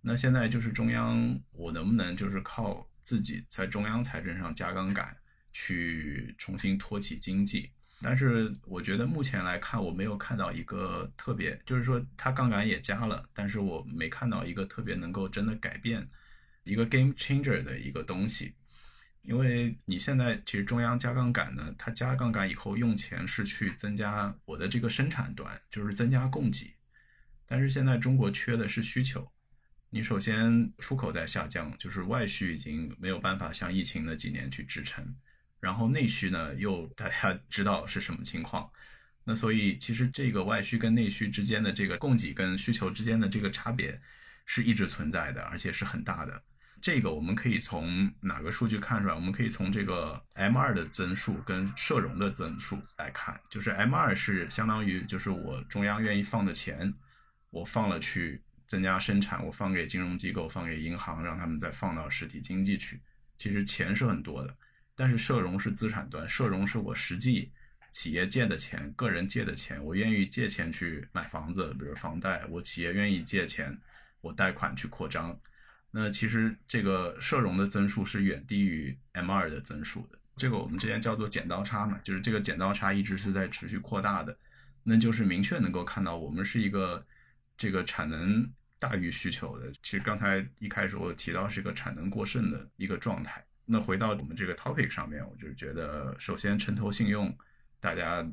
那现在就是中央，我能不能就是靠自己在中央财政上加杠杆？去重新托起经济，但是我觉得目前来看，我没有看到一个特别，就是说它杠杆也加了，但是我没看到一个特别能够真的改变一个 game changer 的一个东西。因为你现在其实中央加杠杆呢，它加杠杆以后用钱是去增加我的这个生产端，就是增加供给，但是现在中国缺的是需求。你首先出口在下降，就是外需已经没有办法像疫情那几年去支撑。然后内需呢，又大家知道是什么情况，那所以其实这个外需跟内需之间的这个供给跟需求之间的这个差别是一直存在的，而且是很大的。这个我们可以从哪个数据看出来？我们可以从这个 M 二的增速跟社融的增速来看，就是 M 二是相当于就是我中央愿意放的钱，我放了去增加生产，我放给金融机构，放给银行，让他们再放到实体经济去，其实钱是很多的。但是社融是资产端，社融是我实际企业借的钱，个人借的钱，我愿意借钱去买房子，比如房贷，我企业愿意借钱，我贷款去扩张。那其实这个社融的增速是远低于 M 二的增速的，这个我们之前叫做剪刀差嘛，就是这个剪刀差一直是在持续扩大的，那就是明确能够看到我们是一个这个产能大于需求的。其实刚才一开始我提到是一个产能过剩的一个状态。那回到我们这个 topic 上面，我就是觉得，首先城投信用，大家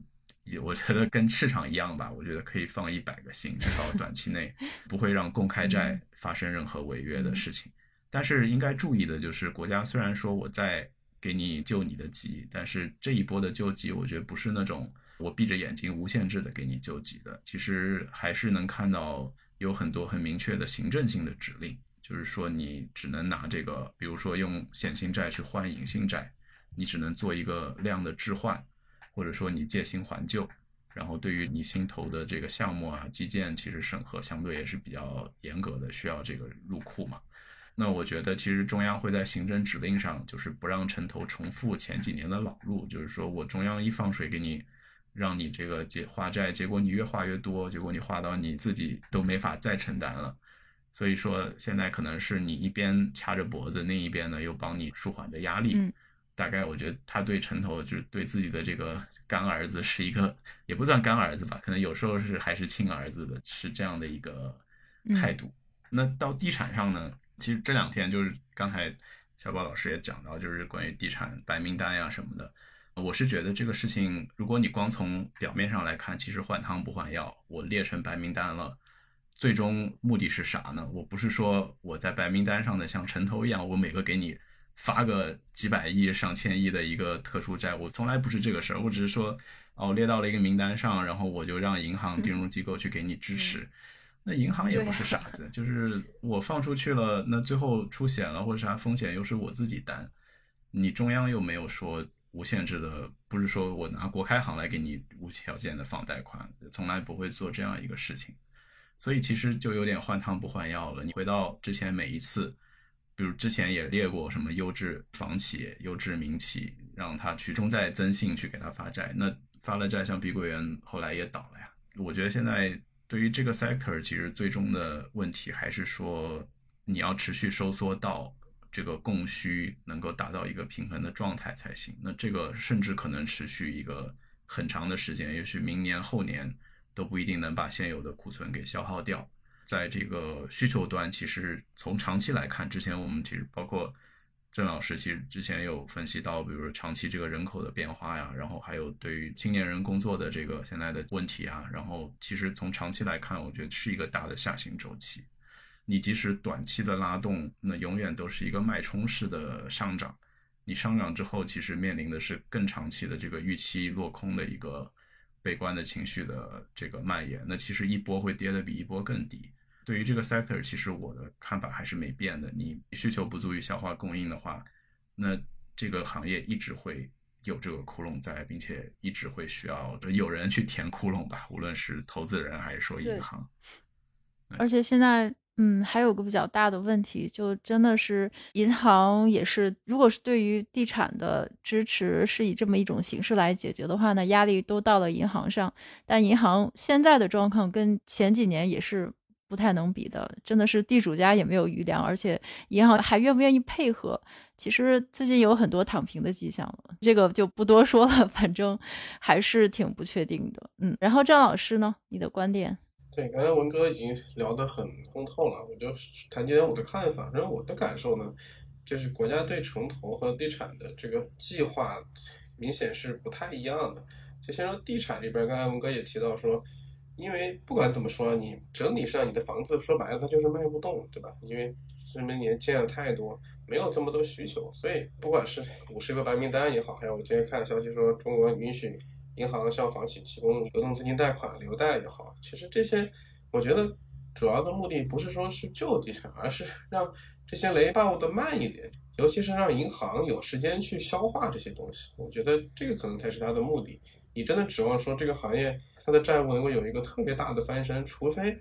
也我觉得跟市场一样吧，我觉得可以放一百个心，至少短期内 不会让公开债发生任何违约的事情。但是应该注意的就是，国家虽然说我在给你救你的急，但是这一波的救急，我觉得不是那种我闭着眼睛无限制的给你救急的，其实还是能看到有很多很明确的行政性的指令。就是说，你只能拿这个，比如说用显性债去换隐性债，你只能做一个量的置换，或者说你借新还旧。然后对于你新投的这个项目啊，基建其实审核相对也是比较严格的，需要这个入库嘛。那我觉得其实中央会在行政指令上，就是不让城投重复前几年的老路，就是说我中央一放水给你，让你这个借化债，结果你越化越多，结果你化到你自己都没法再承担了。所以说，现在可能是你一边掐着脖子，另一边呢又帮你舒缓着压力。大概我觉得他对城投就是对自己的这个干儿子是一个，也不算干儿子吧，可能有时候是还是亲儿子的，是这样的一个态度。那到地产上呢，其实这两天就是刚才小宝老师也讲到，就是关于地产白名单呀什么的，我是觉得这个事情，如果你光从表面上来看，其实换汤不换药，我列成白名单了。最终目的是啥呢？我不是说我在白名单上的像城投一样，我每个给你发个几百亿、上千亿的一个特殊债，务从来不是这个事儿。我只是说，哦，列到了一个名单上，然后我就让银行、金融机构去给你支持。那银行也不是傻子，就是我放出去了，那最后出险了或者啥风险又是我自己担，你中央又没有说无限制的，不是说我拿国开行来给你无条件的放贷款，从来不会做这样一个事情。所以其实就有点换汤不换药了。你回到之前每一次，比如之前也列过什么优质房企、优质民企，让他去中债增信去给他发债。那发了债，像碧桂园后来也倒了呀。我觉得现在对于这个 sector，其实最终的问题还是说你要持续收缩到这个供需能够达到一个平衡的状态才行。那这个甚至可能持续一个很长的时间，也许明年后年都不一定能把现有的库存给消耗掉。在这个需求端，其实从长期来看，之前我们其实包括郑老师，其实之前有分析到，比如说长期这个人口的变化呀，然后还有对于青年人工作的这个现在的问题啊，然后其实从长期来看，我觉得是一个大的下行周期。你即使短期的拉动，那永远都是一个脉冲式的上涨。你上涨之后，其实面临的是更长期的这个预期落空的一个悲观的情绪的这个蔓延。那其实一波会跌的比一波更低。对于这个 sector，其实我的看法还是没变的。你需求不足以消化供应的话，那这个行业一直会有这个窟窿在，并且一直会需要有人去填窟窿吧，无论是投资人还是说银行。而且现在，嗯，还有个比较大的问题，就真的是银行也是，如果是对于地产的支持是以这么一种形式来解决的话呢，压力都到了银行上。但银行现在的状况跟前几年也是。不太能比的，真的是地主家也没有余粮，而且银行还愿不愿意配合？其实最近有很多躺平的迹象了，这个就不多说了，反正还是挺不确定的。嗯，然后张老师呢，你的观点？对，刚才文哥已经聊得很通透了，我就谈几点我的看法。然后我的感受呢，就是国家对城投和地产的这个计划明显是不太一样的。就先说地产这边，刚才文哥也提到说。因为不管怎么说，你整体上你的房子说白了它就是卖不动，对吧？因为这么年建了太多，没有这么多需求，所以不管是五十个白名单也好，还有我今天看的消息说中国允许银行向房企提供流动资金贷款、流贷也好，其实这些我觉得主要的目的不是说是救地产，而是让这些雷爆的慢一点，尤其是让银行有时间去消化这些东西。我觉得这个可能才是它的目的。你真的指望说这个行业？它的债务能够有一个特别大的翻身，除非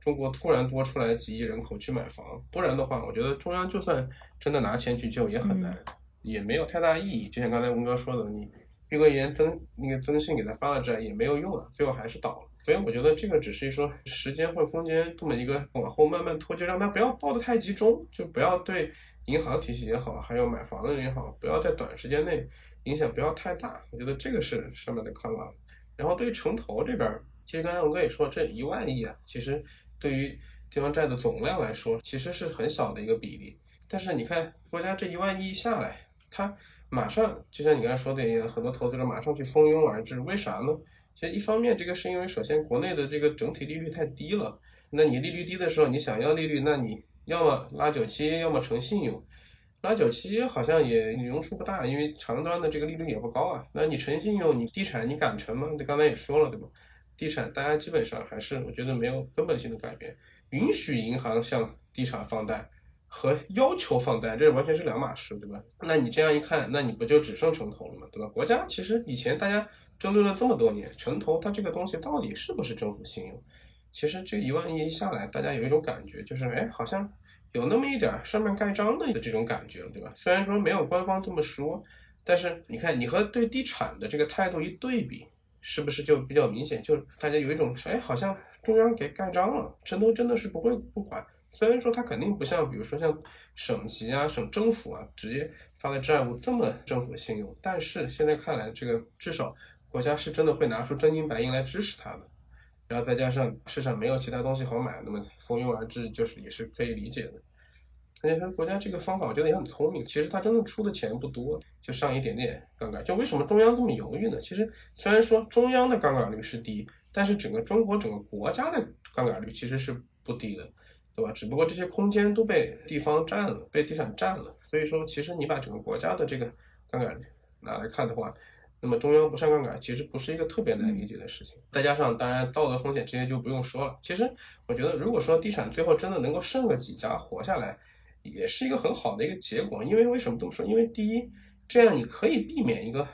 中国突然多出来几亿人口去买房，不然的话，我觉得中央就算真的拿钱去救也很难，也没有太大意义。就像刚才文哥说的，你碧桂园增那个增信给他发了债也没有用了，最后还是倒了。所以我觉得这个只是说时间或空间这么一个往后慢慢拖，就让它不要爆得太集中，就不要对银行体系也好，还有买房的人也好，不要在短时间内影响不要太大。我觉得这个是上面的看法。然后对于城投这边，其实刚才我哥也说，这一万亿啊，其实对于地方债的总量来说，其实是很小的一个比例。但是你看国家这一万亿下来，它马上就像你刚才说的一样，很多投资者马上去蜂拥而至，为啥呢？其实一方面，这个是因为首先国内的这个整体利率太低了，那你利率低的时候，你想要利率，那你要么拉九七，要么成信用。拉九七好像也用处不大，因为长端的这个利率也不高啊。那你诚信用，你地产你敢成吗？你刚才也说了对吧？地产大家基本上还是我觉得没有根本性的改变。允许银行向地产放贷和要求放贷，这完全是两码事，对吧？那你这样一看，那你不就只剩城投了吗？对吧？国家其实以前大家争论了这么多年，城投它这个东西到底是不是政府信用？其实这一万亿一下来，大家有一种感觉，就是哎，好像。有那么一点上面盖章的这种感觉，对吧？虽然说没有官方这么说，但是你看，你和对地产的这个态度一对比，是不是就比较明显？就大家有一种哎，好像中央给盖章了，城投真的是不会不管。虽然说它肯定不像，比如说像省级啊、省政府啊直接发的债务这么政府信用，但是现在看来，这个至少国家是真的会拿出真金白银来支持它的。然后再加上市场没有其他东西好买，那么蜂拥而至就是也是可以理解的。而且他国家这个方法我觉得也很聪明，其实他真的出的钱不多，就上一点点杠杆。就为什么中央这么犹豫呢？其实虽然说中央的杠杆率是低，但是整个中国整个国家的杠杆率其实是不低的，对吧？只不过这些空间都被地方占了，被地产占了。所以说，其实你把整个国家的这个杠杆拿来看的话，那么中央不上杠杆，其实不是一个特别难理解的事情。再加上，当然道德风险这些就不用说了。其实我觉得，如果说地产最后真的能够剩个几家活下来，也是一个很好的一个结果。因为为什么这么说？因为第一，这样你可以避免一个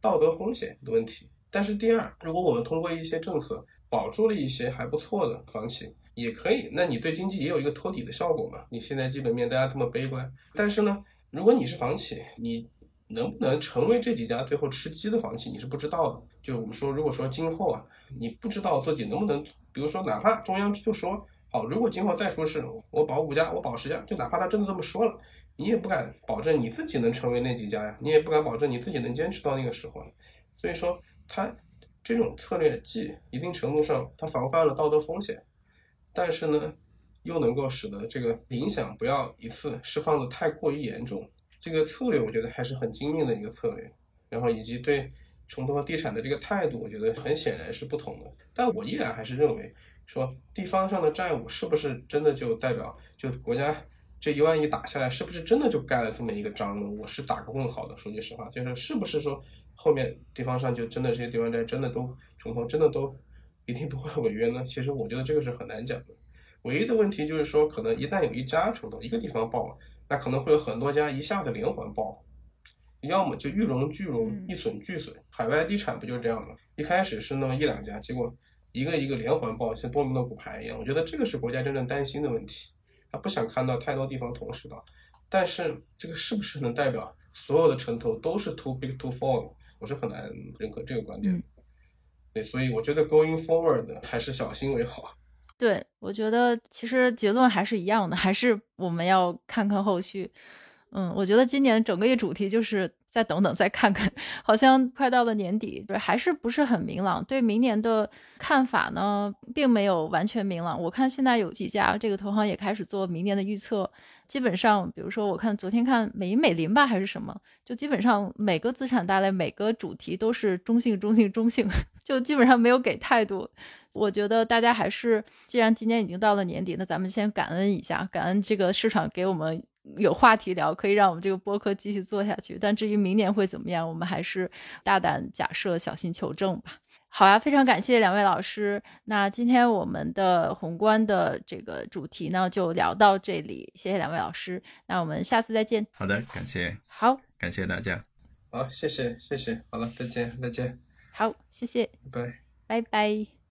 道德风险的问题。但是第二，如果我们通过一些政策保住了一些还不错的房企，也可以，那你对经济也有一个托底的效果嘛？你现在基本面大家这么悲观，但是呢，如果你是房企，你。能不能成为这几家最后吃鸡的房企，你是不知道的。就我们说，如果说今后啊，你不知道自己能不能，比如说哪怕中央就说好，如果今后再出事，我保五家，我保十家，就哪怕他真的这么说了，你也不敢保证你自己能成为那几家呀，你也不敢保证你自己能坚持到那个时候。所以说，他这种策略既一定程度上它防范了道德风险，但是呢，又能够使得这个影响不要一次释放的太过于严重。这个策略我觉得还是很精明的一个策略，然后以及对重投和地产的这个态度，我觉得很显然是不同的。但我依然还是认为，说地方上的债务是不是真的就代表就国家这一万亿打下来，是不是真的就盖了这么一个章呢？我是打个问号的。说句实话，就是是不是说后面地方上就真的这些地方债真的都重投，真的都一定不会违约呢？其实我觉得这个是很难讲的。唯一的问题就是说，可能一旦有一家重投，一个地方爆了。那可能会有很多家一下子连环爆，要么就一荣俱荣，一损俱损。海外地产不就是这样吗？一开始是那么一两家，结果一个一个连环爆，像多米诺骨牌一样。我觉得这个是国家真正担心的问题，他不想看到太多地方同时倒。但是这个是不是能代表所有的城投都是 too big to fall？我是很难认可这个观点。对，所以我觉得 going forward 还是小心为好。对，我觉得其实结论还是一样的，还是我们要看看后续。嗯，我觉得今年整个一主题就是再等等，再看看，好像快到了年底，还是不是很明朗。对明年的看法呢，并没有完全明朗。我看现在有几家这个投行也开始做明年的预测，基本上，比如说我看昨天看美银美林吧，还是什么，就基本上每个资产大类每个主题都是中性、中性、中性，就基本上没有给态度。我觉得大家还是，既然今年已经到了年底，那咱们先感恩一下，感恩这个市场给我们有话题聊，可以让我们这个播客继续做下去。但至于明年会怎么样，我们还是大胆假设，小心求证吧。好呀，非常感谢两位老师。那今天我们的宏观的这个主题呢，就聊到这里。谢谢两位老师，那我们下次再见。好的，感谢。好，感谢大家。好，谢谢，谢谢。好了，再见，再见。好，谢谢。拜拜拜。